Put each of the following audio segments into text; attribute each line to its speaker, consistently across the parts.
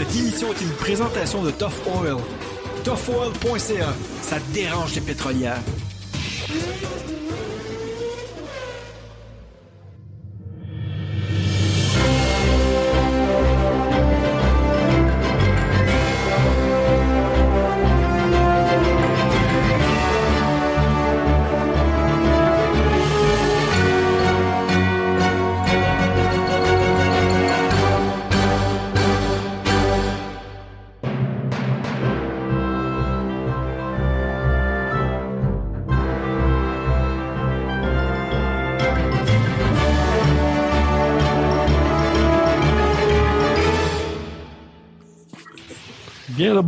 Speaker 1: Cette émission est une présentation de Tough Oil. ToughOil.ca, ça dérange les pétrolières.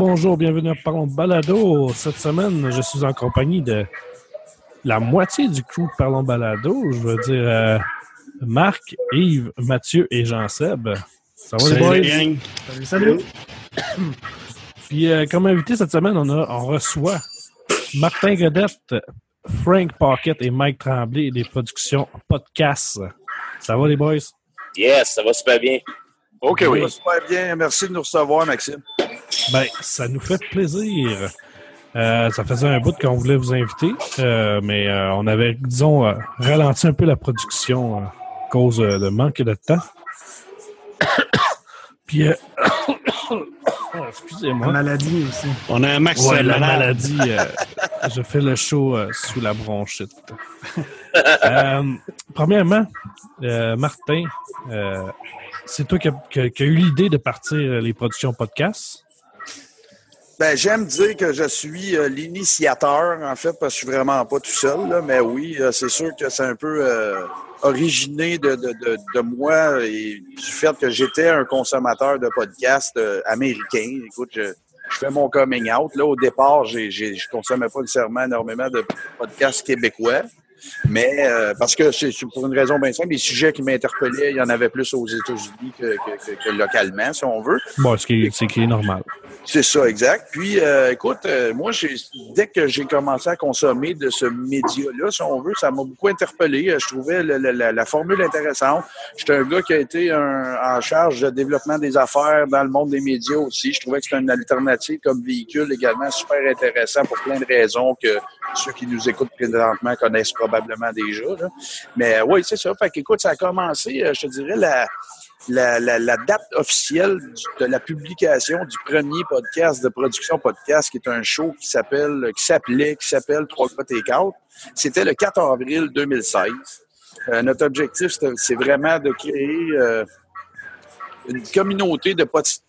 Speaker 2: Bonjour, bienvenue à Parlons Balado. Cette semaine, je suis en compagnie de la moitié du crew de Parlons Balado. Je veux dire euh, Marc, Yves, Mathieu et Jean-Seb. Ça va les boys?
Speaker 3: Salut, salut.
Speaker 2: Puis euh, comme invité cette semaine, on, a, on reçoit Martin Godette, Frank Pocket et Mike Tremblay des productions Podcast. Ça va les boys?
Speaker 4: Yes, ça va super bien.
Speaker 3: OK,
Speaker 2: Oui.
Speaker 3: oui. Ça va super bien. Merci de nous recevoir, Maxime.
Speaker 2: Ben, ça nous fait plaisir. Euh, ça faisait un bout qu'on voulait vous inviter, euh, mais euh, on avait, disons, euh, ralenti un peu la production euh, à cause euh, de manque de temps. Puis, euh, oh, excusez-moi.
Speaker 5: maladie aussi.
Speaker 6: On a un max
Speaker 2: Ouais, la maladie. euh, je fais le show euh, sous la bronchite. Euh, premièrement, euh, Martin, euh, c'est toi qui as qui a- qui a eu l'idée de partir les productions podcast.
Speaker 3: Ben, j'aime dire que je suis euh, l'initiateur, en fait, parce que je suis vraiment pas tout seul, là, mais oui, euh, c'est sûr que c'est un peu euh, originé de, de, de, de moi et du fait que j'étais un consommateur de podcasts euh, américains. Écoute, je, je fais mon coming out. Là, au départ, j'ai, j'ai, je consommais pas nécessairement énormément de podcasts québécois. Mais euh, parce que c'est pour une raison bien simple, les sujets qui m'interpellaient, il y en avait plus aux États-Unis que, que, que- que localement, si on veut.
Speaker 2: Bon, ce qui est, c'est qui est normal.
Speaker 3: C'est ça, exact. Puis, euh, écoute, euh, moi, dès que j'ai commencé à consommer de ce média-là, si on veut, ça m'a beaucoup interpellé. Je trouvais la, la formule intéressante. J'étais un gars qui a été un- en charge de développement des affaires dans le monde des médias aussi. Je trouvais que c'était une alternative comme véhicule également super intéressant pour plein de raisons que ceux qui nous écoutent présentement connaissent probablement déjà. là. Mais euh, oui, c'est ça. Fait qu'écoute, ça a commencé, euh, je te dirais, la, date officielle de la publication du premier podcast de production podcast, qui est un show qui s'appelle, qui s'appelait, qui s'appelle Trois gars Take Out, c'était le 4 avril 2016. Euh, notre objectif, c'est vraiment de créer euh, une communauté de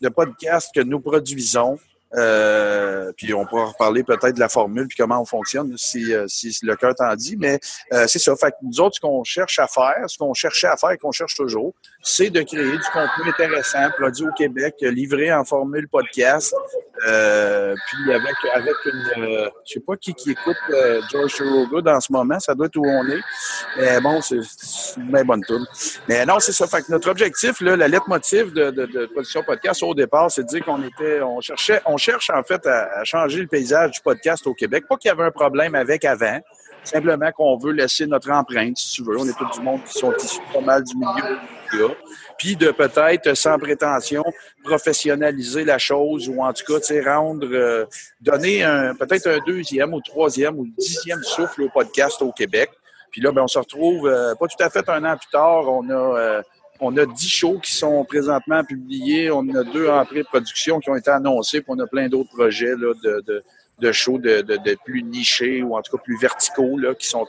Speaker 3: podcasts que nous produisons. Euh, puis on pourra reparler peut-être de la formule puis comment on fonctionne si, euh, si le cœur t'en dit. Mais euh, c'est ça. Fait que nous autres, ce qu'on cherche à faire, ce qu'on cherchait à faire et qu'on cherche toujours, c'est de créer du contenu intéressant, produit au Québec, livré en formule podcast. Euh, puis avec avec une euh, je sais pas qui qui écoute euh, George Thorogood en ce moment, ça doit être où on est. Mais bon, c'est c'est une bien bonne tourne. Mais non, c'est ça. Fait que notre objectif, là, la lettre motive de, de, de production podcast au départ, c'est de dire qu'on était, on cherchait, on cherche en fait à, à changer le paysage du podcast au Québec. Pas qu'il y avait un problème avec avant. Simplement qu'on veut laisser notre empreinte, si tu veux. On est tout du monde qui sont issus pas mal du milieu Puis de peut-être, sans prétention, professionnaliser la chose ou en tout cas, tu rendre, euh, donner un, peut-être un deuxième ou troisième ou dixième souffle au podcast au Québec. Puis là, ben, on se retrouve euh, pas tout à fait un an plus tard. On a, euh, on a dix shows qui sont présentement publiés. On a deux en pré-production qui ont été annoncés. Puis on a plein d'autres projets là, de, de, shows de, de, plus nichés ou en tout cas plus verticaux là, qui sont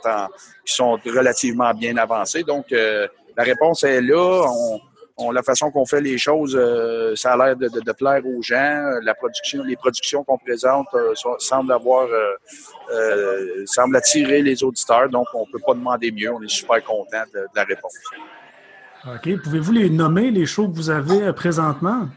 Speaker 3: qui sont relativement bien avancés. Donc, euh, la réponse est là. On, on- la façon qu'on fait les choses, euh, ça a l'air de, de- de plaire aux gens. La production, les productions qu'on présente euh, sont- semblent avoir, euh, euh, semblent attirer les auditeurs. Donc, on peut pas demander mieux. On est super content de, de la réponse.
Speaker 5: OK. Pouvez-vous les nommer, les shows que vous avez présentement?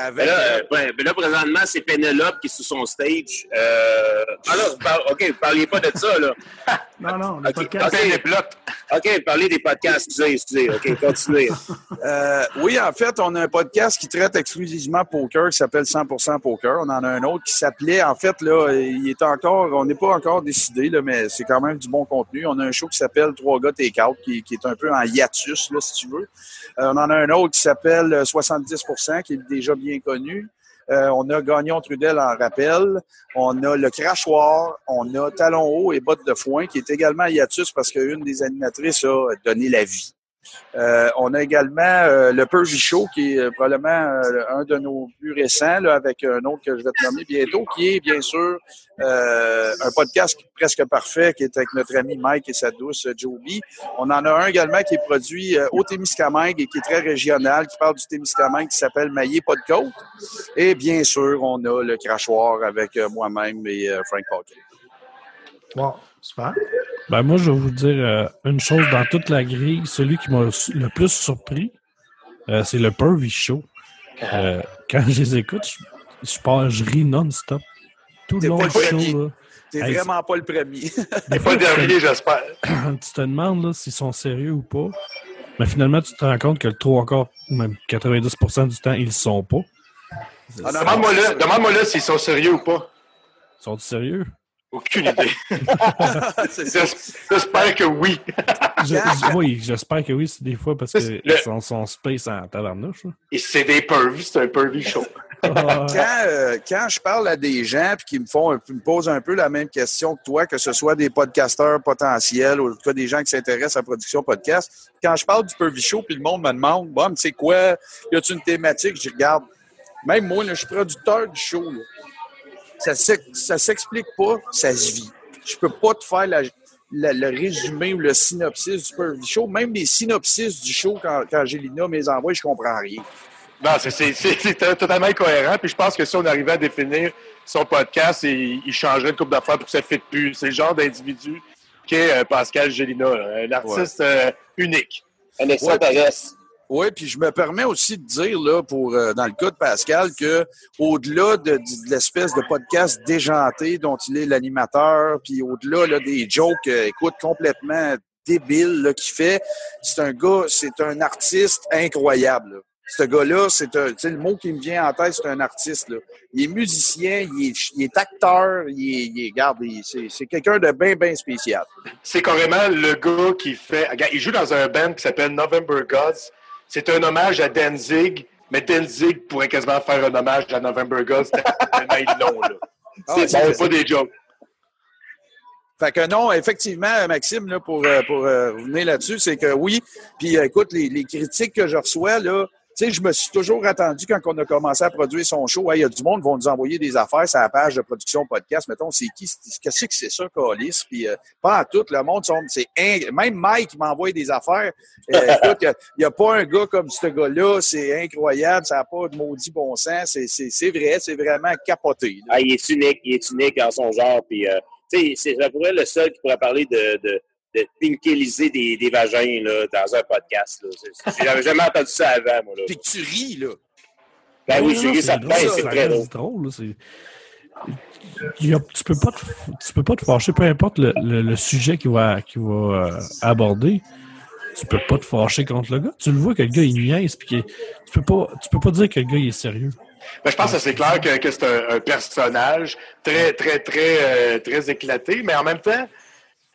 Speaker 3: Avec,
Speaker 4: là, ben, ben là, présentement, c'est Pénélope qui est sur son stage. Euh... Ah là, vous par- OK, vous parliez pas de ça, là.
Speaker 5: Non, non, le
Speaker 4: Ok,
Speaker 5: podcast.
Speaker 4: ok.
Speaker 6: les blocs.
Speaker 4: OK, parlez des podcasts. Excusez, excusez. OK, continuez.
Speaker 3: Euh, oui, en fait, on a un podcast qui traite exclusivement poker qui s'appelle 100% Poker. On en a un autre qui s'appelait, en fait, là, il est encore, on n'est pas encore décidé, là, mais c'est quand même du bon contenu. On a un show qui s'appelle Trois gars take-out, qui, qui est un peu en hiatus, là, si tu veux. Euh, on en a un autre qui s'appelle euh, 70%, qui est déjà bien connu. Euh, on a Gagnon Trudel en rappel. On a le crachoir. On a Talon haut et bottes de foin, qui est également en hiatus parce qu'une des animatrices a donné la vie. Euh, on a également euh, le Pervy Show, qui est euh, probablement un de nos plus récents, avec un autre que je vais te nommer bientôt, qui est bien sûr un podcast presque parfait, qui est avec notre ami Mike et sa douce Joby. On en a un également qui est produit au Témiscamingue et qui est très régional, qui parle du Témiscamingue, qui s'appelle Maillé pas de côte. Et bien sûr, on a le crachoir avec moi-même et Frank Pocket.
Speaker 5: Wow, super.
Speaker 2: Ben moi, je vais vous dire euh, une chose dans toute la grille. Celui qui m'a le plus surpris, euh, c'est le Pervy Show. Euh, quand je les écoute, je, je, pars- je ris non-stop. Tout le
Speaker 3: T'es
Speaker 2: long du show.
Speaker 3: T'es
Speaker 2: Hey,
Speaker 3: vraiment pas le premier.
Speaker 2: des
Speaker 6: Pas le dernier, j'espère.
Speaker 2: tu te demandes là, s'ils sont sérieux ou pas. Mais finalement, tu te rends compte que le trois quarts, même 90% du temps, ils le sont pas.
Speaker 3: Ah,
Speaker 6: Demande-moi là, demande-moi là s'ils sont sérieux ou pas.
Speaker 2: Ils sont sérieux?
Speaker 6: Aucune idée. J'espère que oui.
Speaker 2: Je- je- oui, j'espère que oui, c'est des fois parce
Speaker 6: Le-
Speaker 2: qu'ils sont, sont space en tabarnouche. là.
Speaker 6: Et c'est des pervs, c'est un pervy show.
Speaker 2: Ah,
Speaker 3: quand, euh, quand je parle à des gens puis qui me font un- me posent un peu la même question que toi, que ce soit des podcasteurs potentiels ou en tout cas des gens qui s'intéressent à la production podcast, quand je parle du Pervy Show puis le monde me demande Bon, c'est quoi, y a-tu une thématique? Je regarde. Même moi, là, je suis producteur du show. là. Ça ça s'explique pas, ça se vit. Je peux pas te faire la- la- le résumé ou le synopsis du Pervy Show. Même les synopsis du show, quand, quand Gélina me les envoie, je comprends rien.
Speaker 6: Non, c'est- totalement incohérent. Puis je pense que si on arrivait à définir son podcast, il, il changerait de coupe d'affaires pour que ça ne fitte plus. C'est le genre d'individu qu'est euh, Pascal Gélina, là. un artiste euh, unique.
Speaker 4: Un extraterrestre.
Speaker 3: Oui, puis je me permets aussi de dire, là, pour euh, dans le cas de Pascal, que au-delà de, de- l'espèce de podcast déjanté dont il est l'animateur, puis au-delà là, des jokes, euh, écoute, complètement débiles qu'il fait, c'est un gars, c'est un artiste incroyable. là. Ce gars-là, c'est un, le mot qui me vient en tête, c'est un artiste. Là. Il est musicien, il est, il est acteur, il est, il est regarde, il- c'est, c'est quelqu'un de bien, bien spécial.
Speaker 6: C'est carrément le gars qui fait. Il joue dans un band qui s'appelle November Gods. C'est un hommage à Danzig, mais Danzig pourrait quasiment faire un hommage à November l'ont, là.
Speaker 3: Ah,
Speaker 6: C'est pas des jokes.
Speaker 3: Fait que non, effectivement, Maxime, là, pour, euh, pour euh, revenir là-dessus, c'est que oui. Puis euh, écoute, les, les critiques que je reçois, là, sais, je me suis toujours attendu quand on a commencé à produire son show. Hey, Il y a du monde qui vont nous envoyer des affaires sur la page de production podcast. Mettons, c'est qui? Qu'est-ce que c'est ça, Calis? Puis euh, pas en tout, le monde, c'est in- même Mike m'a envoyé des affaires. Euh, écoute, il n'y a, pas un gars comme ce gars-là. C'est incroyable. Ça n'a pas de maudit bon sens. C'est- vrai, c'est vraiment capoté.
Speaker 4: Ah, il est unique, il est unique en son genre. Puis, euh, tu sais, c'est pourrait le seul qui pourrait parler de, de, de pinkeliser des, des vagins là, dans un podcast. J'avais jamais entendu ça avant, moi. Là.
Speaker 3: Puis tu ris, là.
Speaker 4: Ben oui, ça
Speaker 2: drôle, ça
Speaker 4: c'est très drôle.
Speaker 2: drôle. là, c'est- Il y a- tu peux pas te, tu peux pas te fâcher, peu importe le, le- le sujet qu'il va, va euh, aborder. Tu peux pas te fâcher contre le gars. Tu le vois que le gars il niaise, puis tu peux pas, tu peux pas dire que le gars il est sérieux.
Speaker 6: Ben, je pense que c'est clair que, que c'est un, un personnage très, très, très, euh, très éclaté, mais en même temps,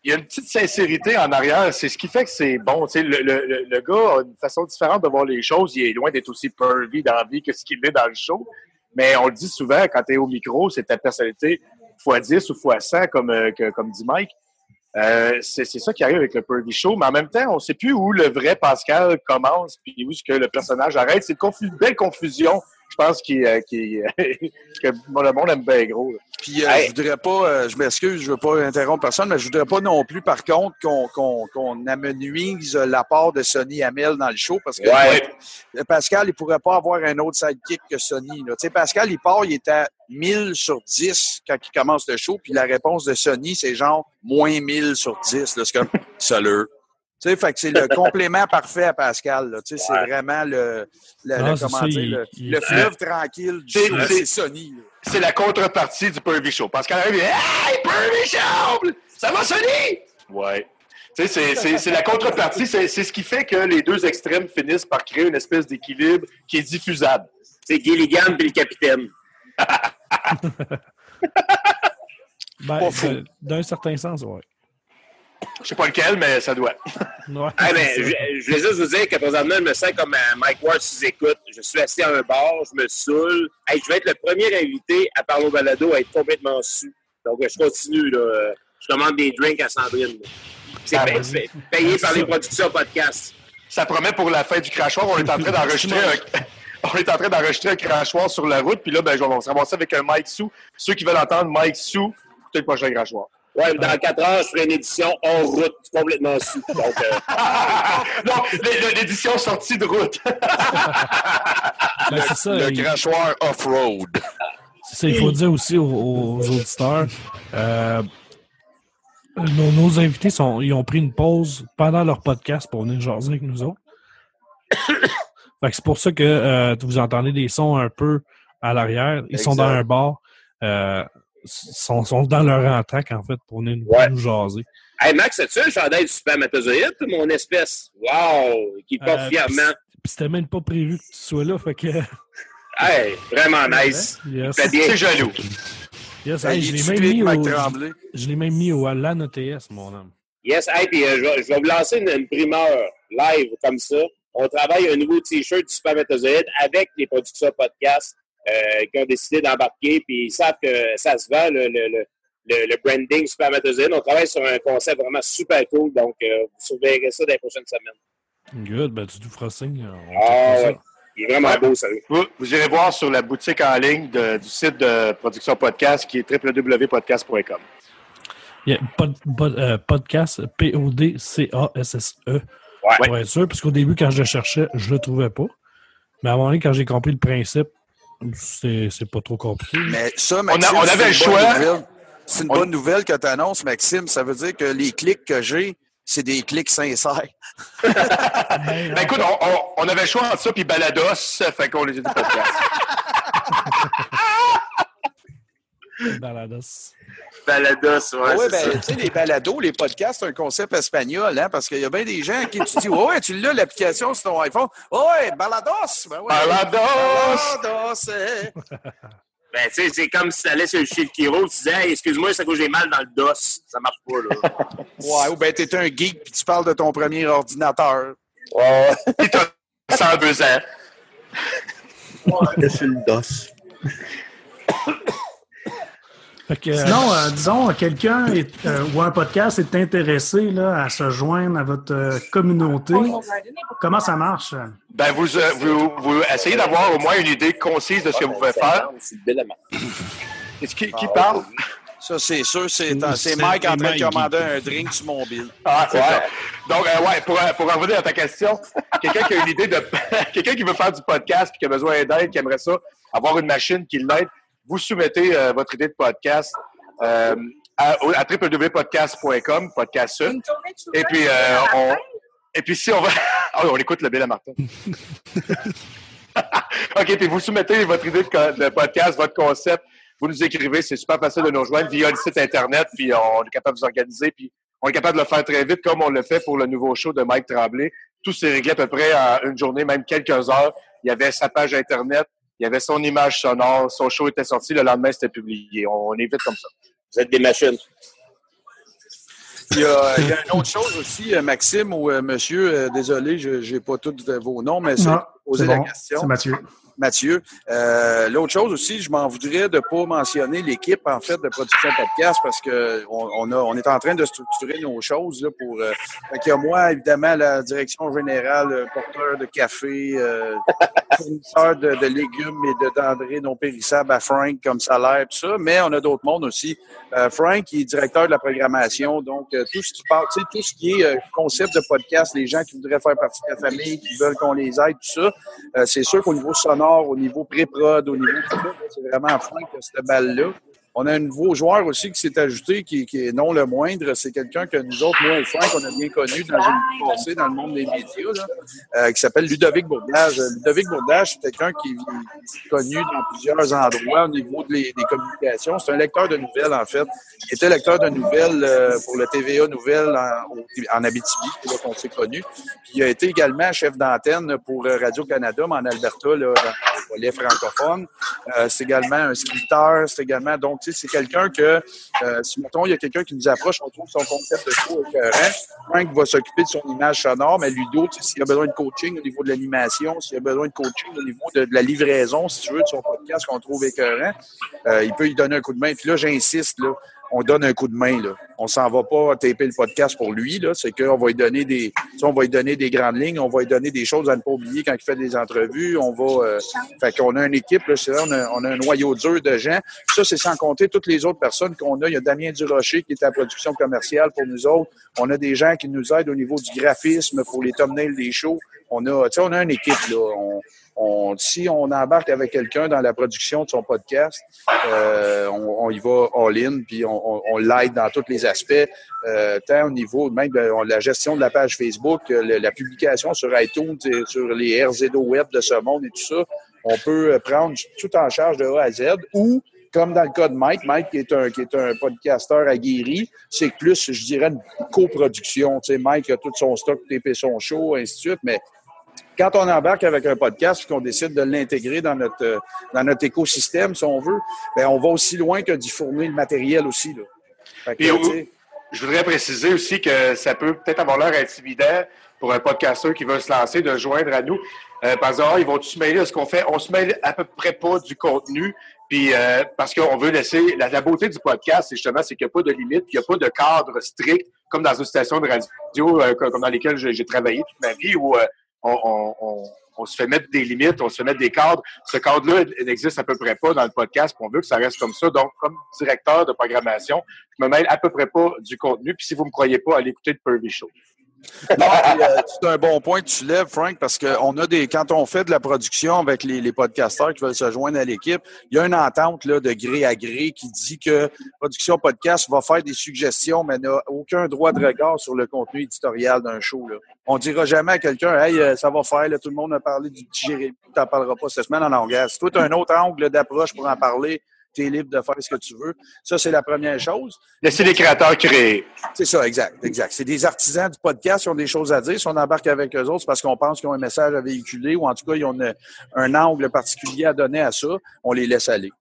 Speaker 6: il y a une petite sincérité en arrière. C'est ce qui fait que c'est bon. Le, le, le- gars a une façon différente de voir les choses. Il est loin d'être aussi pervy dans la vie que ce qu'il est dans le show. Mais on le dit souvent, quand tu es au micro, c'est ta personnalité x10 ou x100, comme, euh, comme dit Mike. Euh, c'est ça qui arrive avec le Pervy Show, mais en même temps, on ne sait plus où le vrai Pascal commence puis où est-ce que le personnage arrête. C'est une belle confusion, je pense, qui, euh, qui, que le monde aime bien gros. là.
Speaker 3: Puis euh,
Speaker 4: Hey.
Speaker 3: je voudrais pas, euh, je m'excuse, je veux pas interrompre personne, mais je voudrais pas non plus, par contre, qu'on qu'on qu'on amenuise l'apport de Sonny Hamel dans le show, parce que
Speaker 4: Ouais.
Speaker 3: euh, Pascal, il pourrait pas avoir un autre sidekick que Sonny. là. Tu sais, Pascal, il part, il est à 1000 sur 10 quand il commence le show, puis la réponse de Sonny, c'est genre moins 1000 sur 10. là. C'est comme salut. Tu sais, fait que c'est le complément parfait à Pascal. là. Tu sais, c'est vraiment le, le,
Speaker 2: Non,
Speaker 3: le-
Speaker 2: c'est
Speaker 3: comment
Speaker 2: ça,
Speaker 3: dire,
Speaker 2: il-
Speaker 3: le,
Speaker 2: il-
Speaker 3: le fleuve tranquille du
Speaker 6: C'est-
Speaker 3: show,
Speaker 6: c'est-
Speaker 3: là.
Speaker 6: C'est la contrepartie du Pervy Show. Pascal arrive et dit Hey, Pervy Show! Ça va sonner? Ouais. Tu sais, c'est- c'est c'est la contrepartie, c'est c'est ce qui fait que les deux extrêmes finissent par créer une espèce d'équilibre qui est diffusable.
Speaker 4: C'est Gilligan puis le capitaine.
Speaker 2: Ben, D'un certain sens, oui.
Speaker 6: Je sais pas lequel, mais ça doit.
Speaker 2: Ouais,
Speaker 4: Ah, ben, je, voulais juste vous dire que présentement, je me sens comme euh, Mike Ward sous écoute. Je suis assis à un bar, je me saoule. Hey, je vais être le premier invité à parler au balado à être complètement su. Donc, je continue. Là. Je commande des drinks à Sandrine. C'est
Speaker 6: Ah,
Speaker 4: payé par les productions podcast.
Speaker 6: Ça promet pour la fin du crachoir. On est en train d'enregistrer un... On est en train d'enregistrer un crachoir sur la route, puis là, ben, on va se ramasser avec un Mike Sou. Ceux qui veulent entendre Mike Sou, écoutez le prochain crachoir.
Speaker 4: Ouais, dans 4 heures, je ferai une édition hors route, complètement sous. Donc, euh,
Speaker 6: non, l'é- l'é- l'édition sortie de route.
Speaker 2: Ben, ça,
Speaker 7: Le
Speaker 2: il-
Speaker 7: crachoir off-road.
Speaker 2: c'est ça, il faut dire aussi aux, aux auditeurs. euh, nos, nos invités sont, ils ont pris une pause pendant leur podcast pour venir jaser avec nous autres. Fait que c'est pour ça que euh, vous entendez des sons un peu à l'arrière. Ils sont dans un bar. Euh, sont, sont dans leur entraque, en fait, pour venir nous,
Speaker 4: Ouais.
Speaker 2: nous jaser.
Speaker 4: hey, Max, as-tu un chandail du spermatozoïde, mon espèce? Wow! Qui porte
Speaker 2: Euh,
Speaker 4: fièrement.
Speaker 2: Puis c'était même pas prévu que tu sois là, fait que...
Speaker 4: Hey, vraiment nice.
Speaker 2: Yes.
Speaker 4: Fait bien.
Speaker 6: C'est jaloux.
Speaker 2: Yes,
Speaker 3: Hey,
Speaker 2: je l'ai même
Speaker 3: typique,
Speaker 2: mis
Speaker 3: Mike
Speaker 2: au,
Speaker 3: Tremblay.
Speaker 2: je l'ai même mis au LAN ETS, mon homme.
Speaker 4: Yes, hey, puis euh, je, vais- je vais vous lancer une, une primeur live comme ça. On travaille un nouveau T-shirt du spermatozoïde avec les productions podcast euh, qui ont décidé d'embarquer, puis ils savent que ça se vend, le, le, le, le, branding spermatozoïde. On travaille sur un concept vraiment super cool, donc euh, vous surveillerez ça dans les prochaines semaines.
Speaker 2: Good, ben tu nous feras signe. On
Speaker 4: Ah,
Speaker 2: ça.
Speaker 4: ouais. Il est vraiment beau, sérieux.
Speaker 6: Vous, vous irez voir sur la boutique en ligne de- du site de production podcast qui est www.podcast.com.
Speaker 2: Il y a pod- pod- euh, podcast, P-O-D-C-A-S-S-E.
Speaker 4: Ouais.
Speaker 2: Pour être sûr, parce qu'au début, quand je le cherchais, je le trouvais pas. Mais à un moment donné, quand j'ai compris le principe, c'est c'est pas trop compliqué.
Speaker 3: Mais ça, Maxime,
Speaker 6: on avait
Speaker 3: c'est
Speaker 6: le
Speaker 3: une bonne
Speaker 6: choix.
Speaker 3: nouvelle. C'est une
Speaker 6: On-
Speaker 3: bonne nouvelle que tu annonces, Maxime. Ça veut dire que les clics que j'ai, c'est des clics sincères.
Speaker 2: Ben,
Speaker 6: Ben écoute, on, on- on avait le choix entre ça et Balados, fait qu'on les a dit podcast.
Speaker 2: balados.
Speaker 4: Balados, ouais,
Speaker 3: oui,
Speaker 4: c'est
Speaker 3: ben, tu sais, les balados, les podcasts, c'est un concept espagnol, hein, parce qu'il y a bien des gens à qui tu dis, ouais, tu l'as, l'application sur ton iPhone. Ouais, balados! Ben ouais.
Speaker 6: Balados!
Speaker 3: Balados! eh.
Speaker 4: Ben, tu sais, c'est comme si tu allais sur le chez le Kiro, tu disais, hey, excuse-moi, c'est que j'ai mal dans le dos. Ça marche pas, là.
Speaker 3: Ouais, ou ben, t'es un geek puis tu parles de ton premier ordinateur.
Speaker 4: ouais.
Speaker 6: Puis t'as 102 ans.
Speaker 8: sur le dos.
Speaker 2: Que, euh,
Speaker 5: Sinon, euh, disons, quelqu'un euh, ou un podcast est intéressé là, à se joindre à votre euh, communauté. Comment ça marche?
Speaker 6: Ben vous, euh, vous, vous essayez d'avoir au moins une idée concise de ce que vous pouvez faire. Est-ce qui, qui parle?
Speaker 3: Ça, c'est sûr, c'est Mike en train de commander un drink sur mon bill.
Speaker 6: Ah, c'est ça. Donc, euh, ouais, pour, pour en revenir à ta question, quelqu'un qui a une idée de. quelqu'un qui veut faire du podcast et qui a besoin d'aide, qui aimerait ça, avoir une machine qui l'aide, vous soumettez euh, votre idée de podcast euh, à, à www.podcast.com, podcast ça. Et puis, euh, on, et puis si on va. Oui, on écoute le Bill à Martin. OK, puis vous soumettez votre idée de podcast, votre concept, vous nous écrivez, c'est super facile de nous rejoindre via le site Internet, puis on est capable de vous organiser, puis on est capable de le faire très vite, comme on le fait pour le nouveau show de Mike Tremblay. Tout s'est réglé à peu près en une journée, même quelques heures. Il y avait sa page Internet, il y avait son image sonore, son show était sorti, le lendemain, c'était publié. On est vite comme ça.
Speaker 4: Vous êtes des machines.
Speaker 3: Il y, a, il y a une autre chose aussi, euh, Maxime ou euh, monsieur, euh, désolé, je n'ai pas tous euh, vos noms, mais
Speaker 5: Non,
Speaker 3: poser la question.
Speaker 5: C'est Mathieu.
Speaker 3: Mathieu. Euh, L'autre chose aussi, je m'en voudrais de ne pas mentionner l'équipe en fait de production podcast parce que on, est en train de structurer nos choses là, pour. Euh, qu'il y a moi, évidemment, la direction générale, euh, porteur de café, fournisseur de, légumes et de denrées non périssables à Frank comme salaire, tout ça. Mais on a d'autres mondes aussi. Frank, est directeur de la programmation, donc tout ce qui parle, tout ce qui est concept de podcast, les gens qui voudraient faire partie de la famille, qui veulent qu'on les aide, tout ça. C'est sûr qu'au niveau sonore, au niveau pré-prod, au niveau tout ça, c'est vraiment Frank qui a cette balle-là. On a un nouveau joueur aussi qui s'est ajouté, qui, qui, est non le moindre. C'est quelqu'un que nous autres, moi et Frank, on a bien connu dans une vie passée dans le monde des médias, là, euh, qui s'appelle Ludovic Bourdage. Ludovic Bourdage, c'est quelqu'un qui est connu dans plusieurs endroits au niveau des communications. C'est un lecteur de nouvelles, en fait. Il était lecteur de nouvelles euh, pour le TVA Nouvelles en, en Abitibi, là qu'on s'est connu. Puis il a été également chef d'antenne pour Radio-Canada, mais en Alberta, là, dans les francophones. Euh, c'est également un scripteur, c'est également... Donc, c'est quelqu'un que, euh, si, mettons, il y a quelqu'un qui nous approche, on trouve son concept de show écœurant, Frank va s'occuper de son image sonore, mais Ludo, tu s'il a besoin de coaching au niveau de l'animation, s'il a besoin de coaching au niveau de, de, la livraison, si tu veux, de son podcast qu'on trouve écœurant, euh, il peut y donner un coup de main. Puis là, j'insiste, là, on donne un coup de main. Là. On s'en va pas taper le podcast pour lui. C'est qu'on va lui donner des. On va lui donner des grandes lignes, on va lui donner des choses à ne pas oublier quand il fait des entrevues. On va. Euh, fait qu'on a une équipe, là, on, a, on a un noyau dur de gens. Ça, c'est sans compter toutes les autres personnes qu'on a. Il y a Damien Durocher qui est à production commerciale pour nous autres. On a des gens qui nous aident au niveau du graphisme pour les thumbnails des shows. On a, on a une équipe, là. On, si on embarque avec quelqu'un dans la production de son podcast, euh, on, on, y va all-in, puis on, on l'aide dans tous les aspects, euh, tant au niveau même de la gestion de la page Facebook, le, la publication sur iTunes, sur les RZO web de ce monde et tout ça. On peut prendre tout en charge de A à Z ou comme dans le cas de Mike, Mike qui est un, qui est un podcasteur aguerri, c'est plus, je dirais, une coproduction. Tu sais, Mike a tout son stock, TP son show, ainsi de suite, mais quand on embarque avec un podcast qu'on décide de l'intégrer dans notre, dans notre écosystème, si on veut, bien, on va aussi loin que d'y fournir le matériel aussi. Là.
Speaker 6: Que, Et, je voudrais préciser aussi que ça peut peut-être avoir l'air intimidant pour un podcasteur qui veut se lancer de joindre à nous. Euh, par exemple, ils vont se mêler de ce qu'on fait? On se mêle à peu près pas du contenu. Puis euh, parce qu'on veut laisser la, la, beauté du podcast, c'est justement c'est qu'il n'y a pas de limite, il n'y a pas de cadre strict comme dans une station de radio euh, comme dans lesquelles j'ai travaillé toute ma vie où on, se fait mettre des limites, on se fait mettre des cadres. Ce cadre-là n'existe à peu près pas dans le podcast, on veut que ça reste comme ça. Donc, comme directeur de programmation, je me mêle à peu près pas du contenu. Puis si vous me croyez pas, allez écouter le Pervy Show.
Speaker 3: Euh, c'est un bon point que tu lèves, Frank, parce que on a des, quand on fait de la production avec les, les podcasteurs qui veulent se joindre à l'équipe, il y a une entente là, de gré à gré qui dit que Production Podcast va faire des suggestions, mais n'a aucun droit de regard sur le contenu éditorial d'un show. Là. On dira jamais à quelqu'un, hey, euh, ça va faire, tout le monde a parlé du petit Jérémy, tu n'en parleras pas cette semaine en langage. Si toi, tu as un autre angle d'approche pour en parler, tu es libre de faire ce que tu veux. Ça, c'est la première chose.
Speaker 6: Laisser les créateurs créer.
Speaker 3: C'est ça, exact, exact. C'est des artisans du podcast qui ont des choses à dire. Si on embarque avec eux autres, c'est parce qu'on pense qu'ils ont un message à véhiculer ou en tout cas, ils ont une, un angle particulier à donner à ça. On les laisse aller.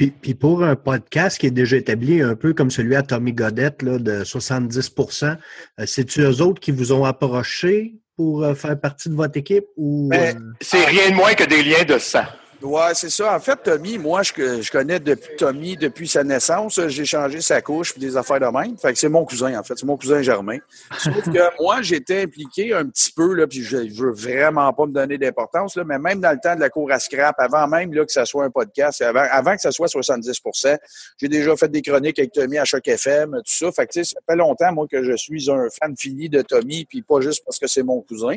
Speaker 7: Puis, puis, pour un podcast qui est déjà établi, un peu comme celui à Tommy Godette, là, de 70% c'est-tu eux autres qui vous ont approché pour faire partie de votre équipe? ou
Speaker 6: ben, euh... C'est rien de moins que des liens de sang.
Speaker 3: Ouais, c'est ça. En fait, Tommy, moi, je, je connais depuis Tommy depuis sa naissance. J'ai changé sa couche puis des affaires de même. Fait que c'est mon cousin, en fait. C'est mon cousin Germain. Sauf que moi, j'étais impliqué un petit peu, là, puis je, je veux vraiment pas me donner d'importance, là, mais même dans le temps de la cour à scrap, avant même là, que ça soit un podcast, avant, avant que ça soit 70% j'ai déjà fait des chroniques avec Tommy à Choc FM, tout ça. Fait que, ça fait longtemps, moi, que je suis un fan fini de Tommy, puis pas juste parce que c'est mon cousin.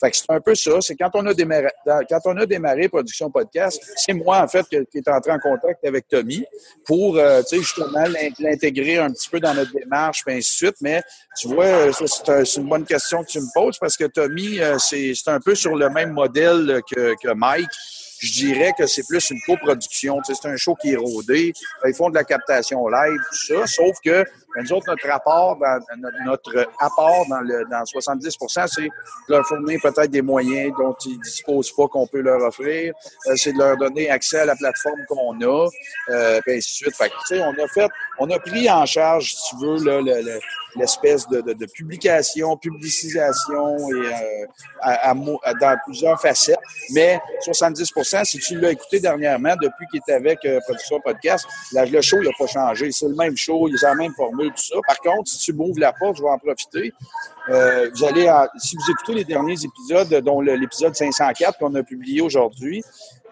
Speaker 3: Fait que c'est un peu ça. C'est quand on a démarré, quand on a démarré Production Podcast, c'est moi, en fait, qui est entré en contact avec Tommy pour, euh, tu sais, justement, l'intégrer un petit peu dans notre démarche, puis ainsi de suite. Mais tu vois, c'est une bonne question que tu me poses parce que Tommy, euh, c'est un peu sur le même modèle que, que Mike je dirais que c'est plus une coproduction. C'est un show qui est rodé. Ils font de la captation live, tout ça. Sauf que nous autres, notre rapport, dans, notre apport dans le dans 70% c'est de leur fournir peut-être des moyens dont ils disposent pas qu'on peut leur offrir. Euh, c'est de leur donner accès à la plateforme qu'on a, euh, puis ainsi de suite. Fait que, on a fait, on a pris en charge, si tu veux, là, le, le l'espèce de, de, de, publication, publicisation et euh, à, à, dans plusieurs facettes. Mais 70 si tu l'as écouté dernièrement, depuis qu'il est avec euh, Production Podcast, là, le show, n'a pas changé. C'est le même show, il a la même formule, Par contre, si tu m'ouvres la porte, je vais en profiter. Euh, vous allez, si vous écoutez les derniers épisodes, dont l'épisode 504 qu'on a publié aujourd'hui,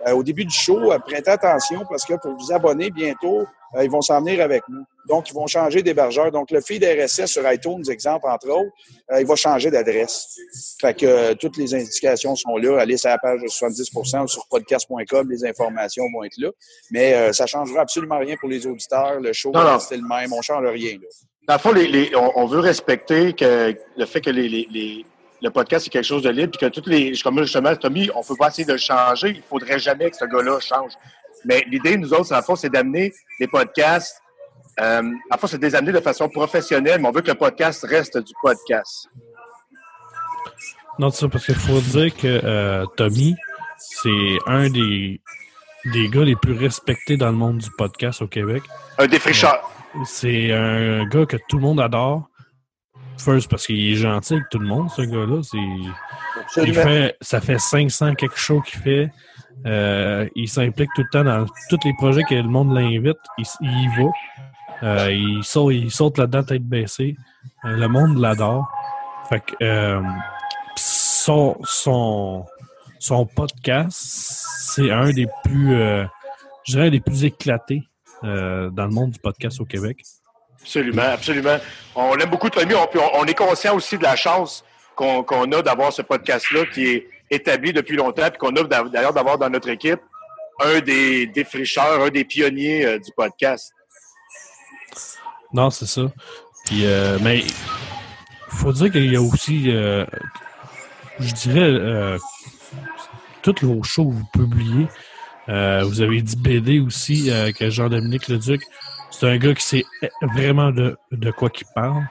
Speaker 3: euh, au début du show, euh, prêtez attention parce que pour vous abonner bientôt, euh, ils vont s'en venir avec nous. Donc, ils vont changer d'hébergeur. Donc, le feed RSS sur iTunes, exemple, entre autres, il va changer d'adresse. Fait que toutes les indications sont là. Allez sur la page de 70 ou sur podcast.com, les informations vont être là. Mais ça ne changera absolument rien pour les auditeurs. Le show va rester le même. On ne change rien. Là.
Speaker 6: Dans le fond, les, on, veut respecter que le fait que les le podcast, c'est quelque chose de libre, puis que toutes les. Comme justement, Tommy, on ne peut pas essayer de le changer. Il ne faudrait jamais que ce gars-là change. Mais l'idée, nous autres, à la fois, c'est d'amener les podcasts. Euh, à la fois, c'est de les amener de façon professionnelle, mais on veut que le podcast reste du podcast.
Speaker 2: Non, c'est ça, parce qu'il faut dire que euh, Tommy, c'est un des, des gars les plus respectés dans le monde du podcast au Québec.
Speaker 6: Un défricheur.
Speaker 2: C'est un gars que tout le monde adore. First, parce qu'il est gentil avec tout le monde, ce gars-là. Il fait, ça fait 500 quelque chose qu'il fait. Euh, il s'implique tout le temps dans tous les projets que le monde l'invite. Il, y va. Euh, il, saute, il saute là-dedans tête baissée. Euh, le monde l'adore. Fait que son, son, son podcast, c'est un des plus, je dirais, des plus éclatés dans le monde du podcast au Québec.
Speaker 6: Absolument, absolument. On aime beaucoup Tommy. On, on, est conscient aussi de la chance qu'on a d'avoir ce podcast-là qui est établi depuis longtemps, puis qu'on a d'ailleurs d'avoir dans notre équipe un des défricheurs, un des pionniers euh, du podcast.
Speaker 2: Non, c'est ça. Puis, euh, mais faut dire qu'il y a aussi, euh, je dirais, toutes vos shows que vous publiez. vous avez dit BD aussi, que Jean-Dominique Leduc c'est un gars qui sait vraiment de, de quoi qu'il parle.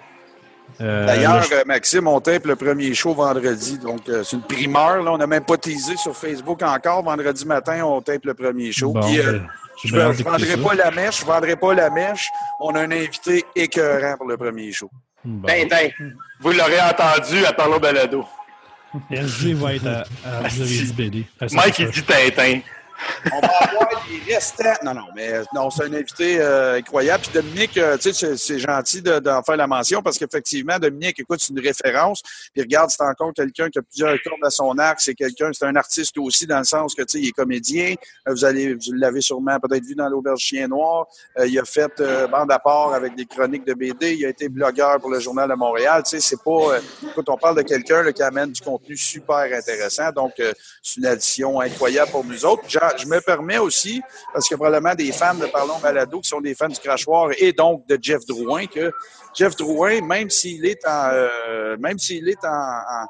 Speaker 3: Euh, D'ailleurs, euh, Maxime, on tape le premier show vendredi. Donc, euh, c'est une primeur. Là. On n'a même pas teasé sur Facebook encore. Vendredi matin, on tape le premier show. Ben, je ne vendrai pas la mèche. Je ne vendrai pas la mèche. On a un invité écœurant pour le premier show.
Speaker 6: Tintin. Vous l'aurez entendu à Parlo Balado.
Speaker 2: SG va être à, à BD.
Speaker 6: Mike, il dit Tintin.
Speaker 3: On va avoir des restants. Non, non, mais non, c'est un invité euh, incroyable. Puis Dominique, euh, tu sais, c'est gentil d'en faire la mention parce qu'effectivement, Dominique, écoute, c'est une référence. Puis regarde, c'est encore quelqu'un qui a plusieurs cordes à son arc. C'est quelqu'un, c'est un artiste aussi dans le sens que, tu sais, il est comédien. Euh, vous allez, vous l'avez sûrement peut-être vu dans l'Auberge Chien Noir. il a fait bande à part avec des chroniques de BD. Il a été blogueur pour le Journal de Montréal. Tu sais, c'est pas... écoute, on parle de quelqu'un qui amène du contenu super intéressant. Donc, c'est une addition incroyable pour nous autres je me permets aussi, parce qu'il y a probablement des fans de Parlons Balado qui sont des fans du crachoir et donc de Jeff Drouin, que Jeff Drouin, même s'il est en, euh, même s'il est en,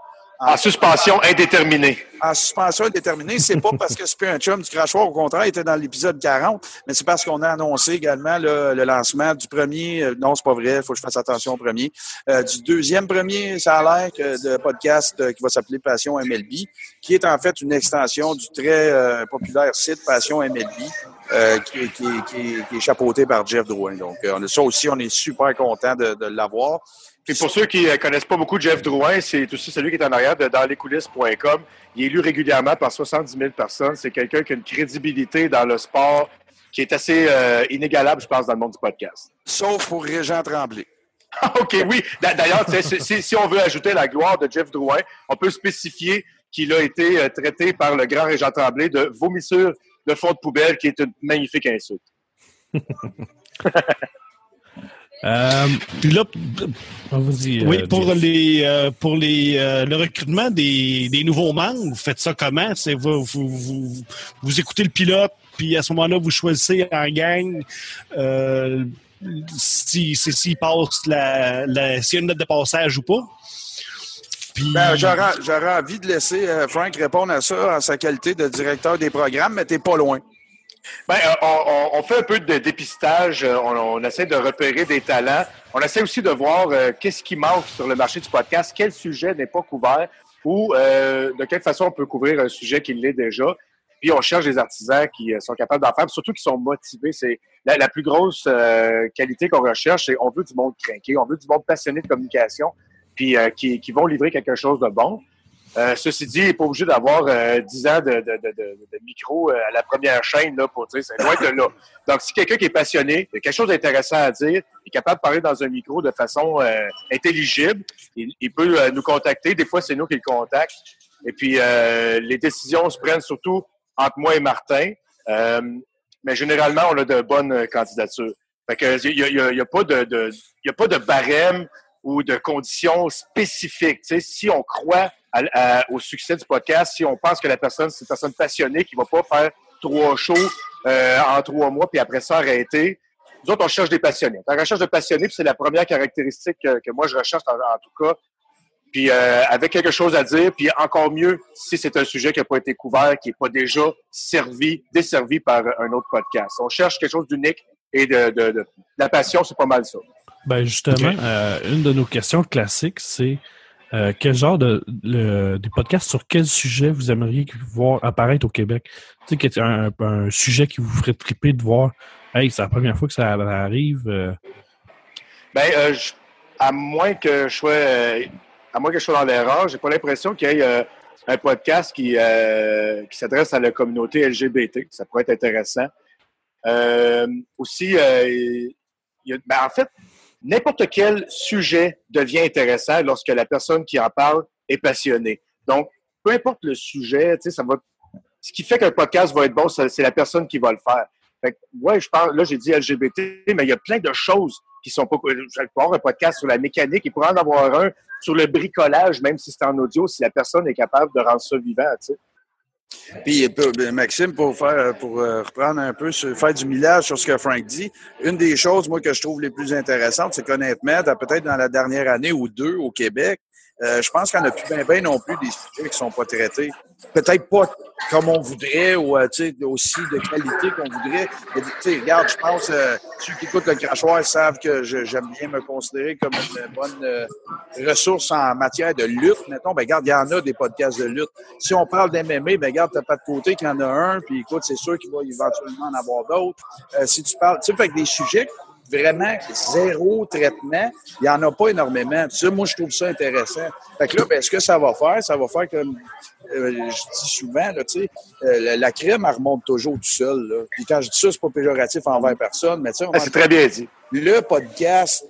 Speaker 6: suspension indéterminée.
Speaker 3: En suspension indéterminée, c'est pas parce que c'est plus un chum du crachoir, au contraire, il était dans l'épisode 40, mais c'est parce qu'on a annoncé également le lancement du premier, euh, non, c'est pas vrai, faut que je fasse attention au premier, euh, du deuxième premier, ça de podcast euh, qui va s'appeler Passion MLB, qui est en fait une extension du très populaire site Passion MLB, qui, est chapeauté par Jeff Drouin. Donc, ça aussi, on est super content de l'avoir.
Speaker 6: Et pour ceux qui ne connaissent pas beaucoup Jeff Drouin, c'est aussi celui qui est en arrière de danslescoulisses.com. Il est lu régulièrement par 70 000 personnes. C'est quelqu'un qui a une crédibilité dans le sport qui est assez euh, inégalable, je pense, dans le monde du podcast.
Speaker 3: Sauf pour Régent Tremblay.
Speaker 6: OK, oui. D'ailleurs, si, on veut ajouter la gloire de Jeff Drouin, on peut spécifier qu'il a été euh, traité par le grand Régent Tremblay de vomissure de fond de poubelle, qui est une magnifique insulte.
Speaker 8: Euh, puis là, oui, euh, pour les euh, pour les le recrutement des, des nouveaux membres, vous faites ça comment? C'est vous, vous, vous, vous écoutez le pilote, puis à ce moment-là, vous choisissez en gang si s'il passe la, la s'il y a une note de passage ou pas.
Speaker 3: Ben, j'aurais envie de laisser Frank répondre à ça en sa qualité de directeur des programmes, mais t'es pas loin.
Speaker 6: Ben, euh, on, fait un peu de dépistage, euh, on, essaie de repérer des talents. On essaie aussi de voir euh, qu'est-ce qui manque sur le marché du podcast, quel sujet n'est pas couvert ou de quelle façon on peut couvrir un sujet qui l'est déjà. Puis on cherche des artisans qui sont capables d'en faire, surtout qui sont motivés. C'est la, plus grosse qualité qu'on recherche, c'est on veut du monde craqué, on veut du monde passionné de communication, puis qui, qui vont livrer quelque chose de bon. Euh, ceci dit, il n'est pas obligé d'avoir euh, 10 ans de, de, de, de micro euh, à la première chaîne là, pour dire c'est loin de là. Donc, si quelqu'un qui est passionné, il a quelque chose d'intéressant à dire, est capable de parler dans un micro de façon euh, intelligible, il, peut nous contacter. Des fois, c'est nous qui le contactent. Et puis, les décisions se prennent surtout entre moi et Martin. Mais généralement, on a de bonnes candidatures. Fait que il y a, y a, pas de, y a pas de barème ou de conditions spécifiques. Tu sais, si on croit au succès du podcast, si on pense que la personne, c'est une personne passionnée qui va pas faire trois shows euh, en trois mois puis après ça arrêter, nous autres, on cherche des passionnés. La recherche de passionnés, c'est la première caractéristique que, moi je recherche en, tout cas. Puis euh, avec quelque chose à dire, puis encore mieux si c'est un sujet qui n'a pas été couvert, qui n'est pas déjà servi, desservi par un autre podcast. On cherche quelque chose d'unique et de, la passion, c'est pas mal ça.
Speaker 2: Ben justement, euh, une de nos questions classiques, c'est euh, quel genre de des podcasts sur quel sujet vous aimeriez voir apparaître au Québec? Tu sais, un, un sujet qui vous ferait triper de voir Hey, c'est la première fois que ça arrive. Euh.
Speaker 6: Ben, euh, à moins que je sois, euh, à moins que je sois dans l'erreur, j'ai pas l'impression qu'il y ait un podcast qui, qui s'adresse à la communauté LGBT. Ça pourrait être intéressant. aussi, ben, en fait, n'importe quel sujet devient intéressant lorsque la personne qui en parle est passionnée. Donc, peu importe le sujet, ça va. Ce qui fait qu'un podcast va être bon, c'est la personne qui va le faire. Fait ouais, je parle, là, j'ai dit LGBT, mais il y a plein de choses qui sont pas. Je vais avoir un podcast sur la mécanique, il pourrait en avoir un sur le bricolage, même si c'est en audio, si la personne est capable de rendre ça vivant, tu sais.
Speaker 3: Puis, euh, Maxime, pour faire, pour euh, reprendre un peu, faire du millage sur ce que Frank dit, une des choses, moi, que je trouve les plus intéressantes, c'est qu'honnêtement, peut-être dans la dernière année ou deux au Québec, euh, je pense qu'on n'a plus bien non plus des sujets qui sont pas traités. Peut-être pas comme on voudrait ou euh, aussi de qualité qu'on voudrait. regarde, je pense euh, ceux qui écoutent le crachoir savent que j'aime bien me considérer comme une bonne ressource en matière de lutte. Mettons, ben regarde, il y en a des podcasts de lutte. Si on parle d'MMA, ben regarde, t'as pas de côté qu'il y en a un, puis écoute, c'est sûr qu'il va éventuellement en avoir d'autres. si tu parles, tu sais, des sujets vraiment zéro traitement, il n'y en a pas énormément. Ça, moi, je trouve ça intéressant. Fait que là, ben, ce que ça va faire, ça va faire comme euh, je dis souvent, là, euh, la crème, elle remonte toujours tout seul. Là. Puis quand je dis ça, c'est pas péjoratif envers personne, mais tu sais,
Speaker 6: ah, c'est très bien dit.
Speaker 3: Le podcast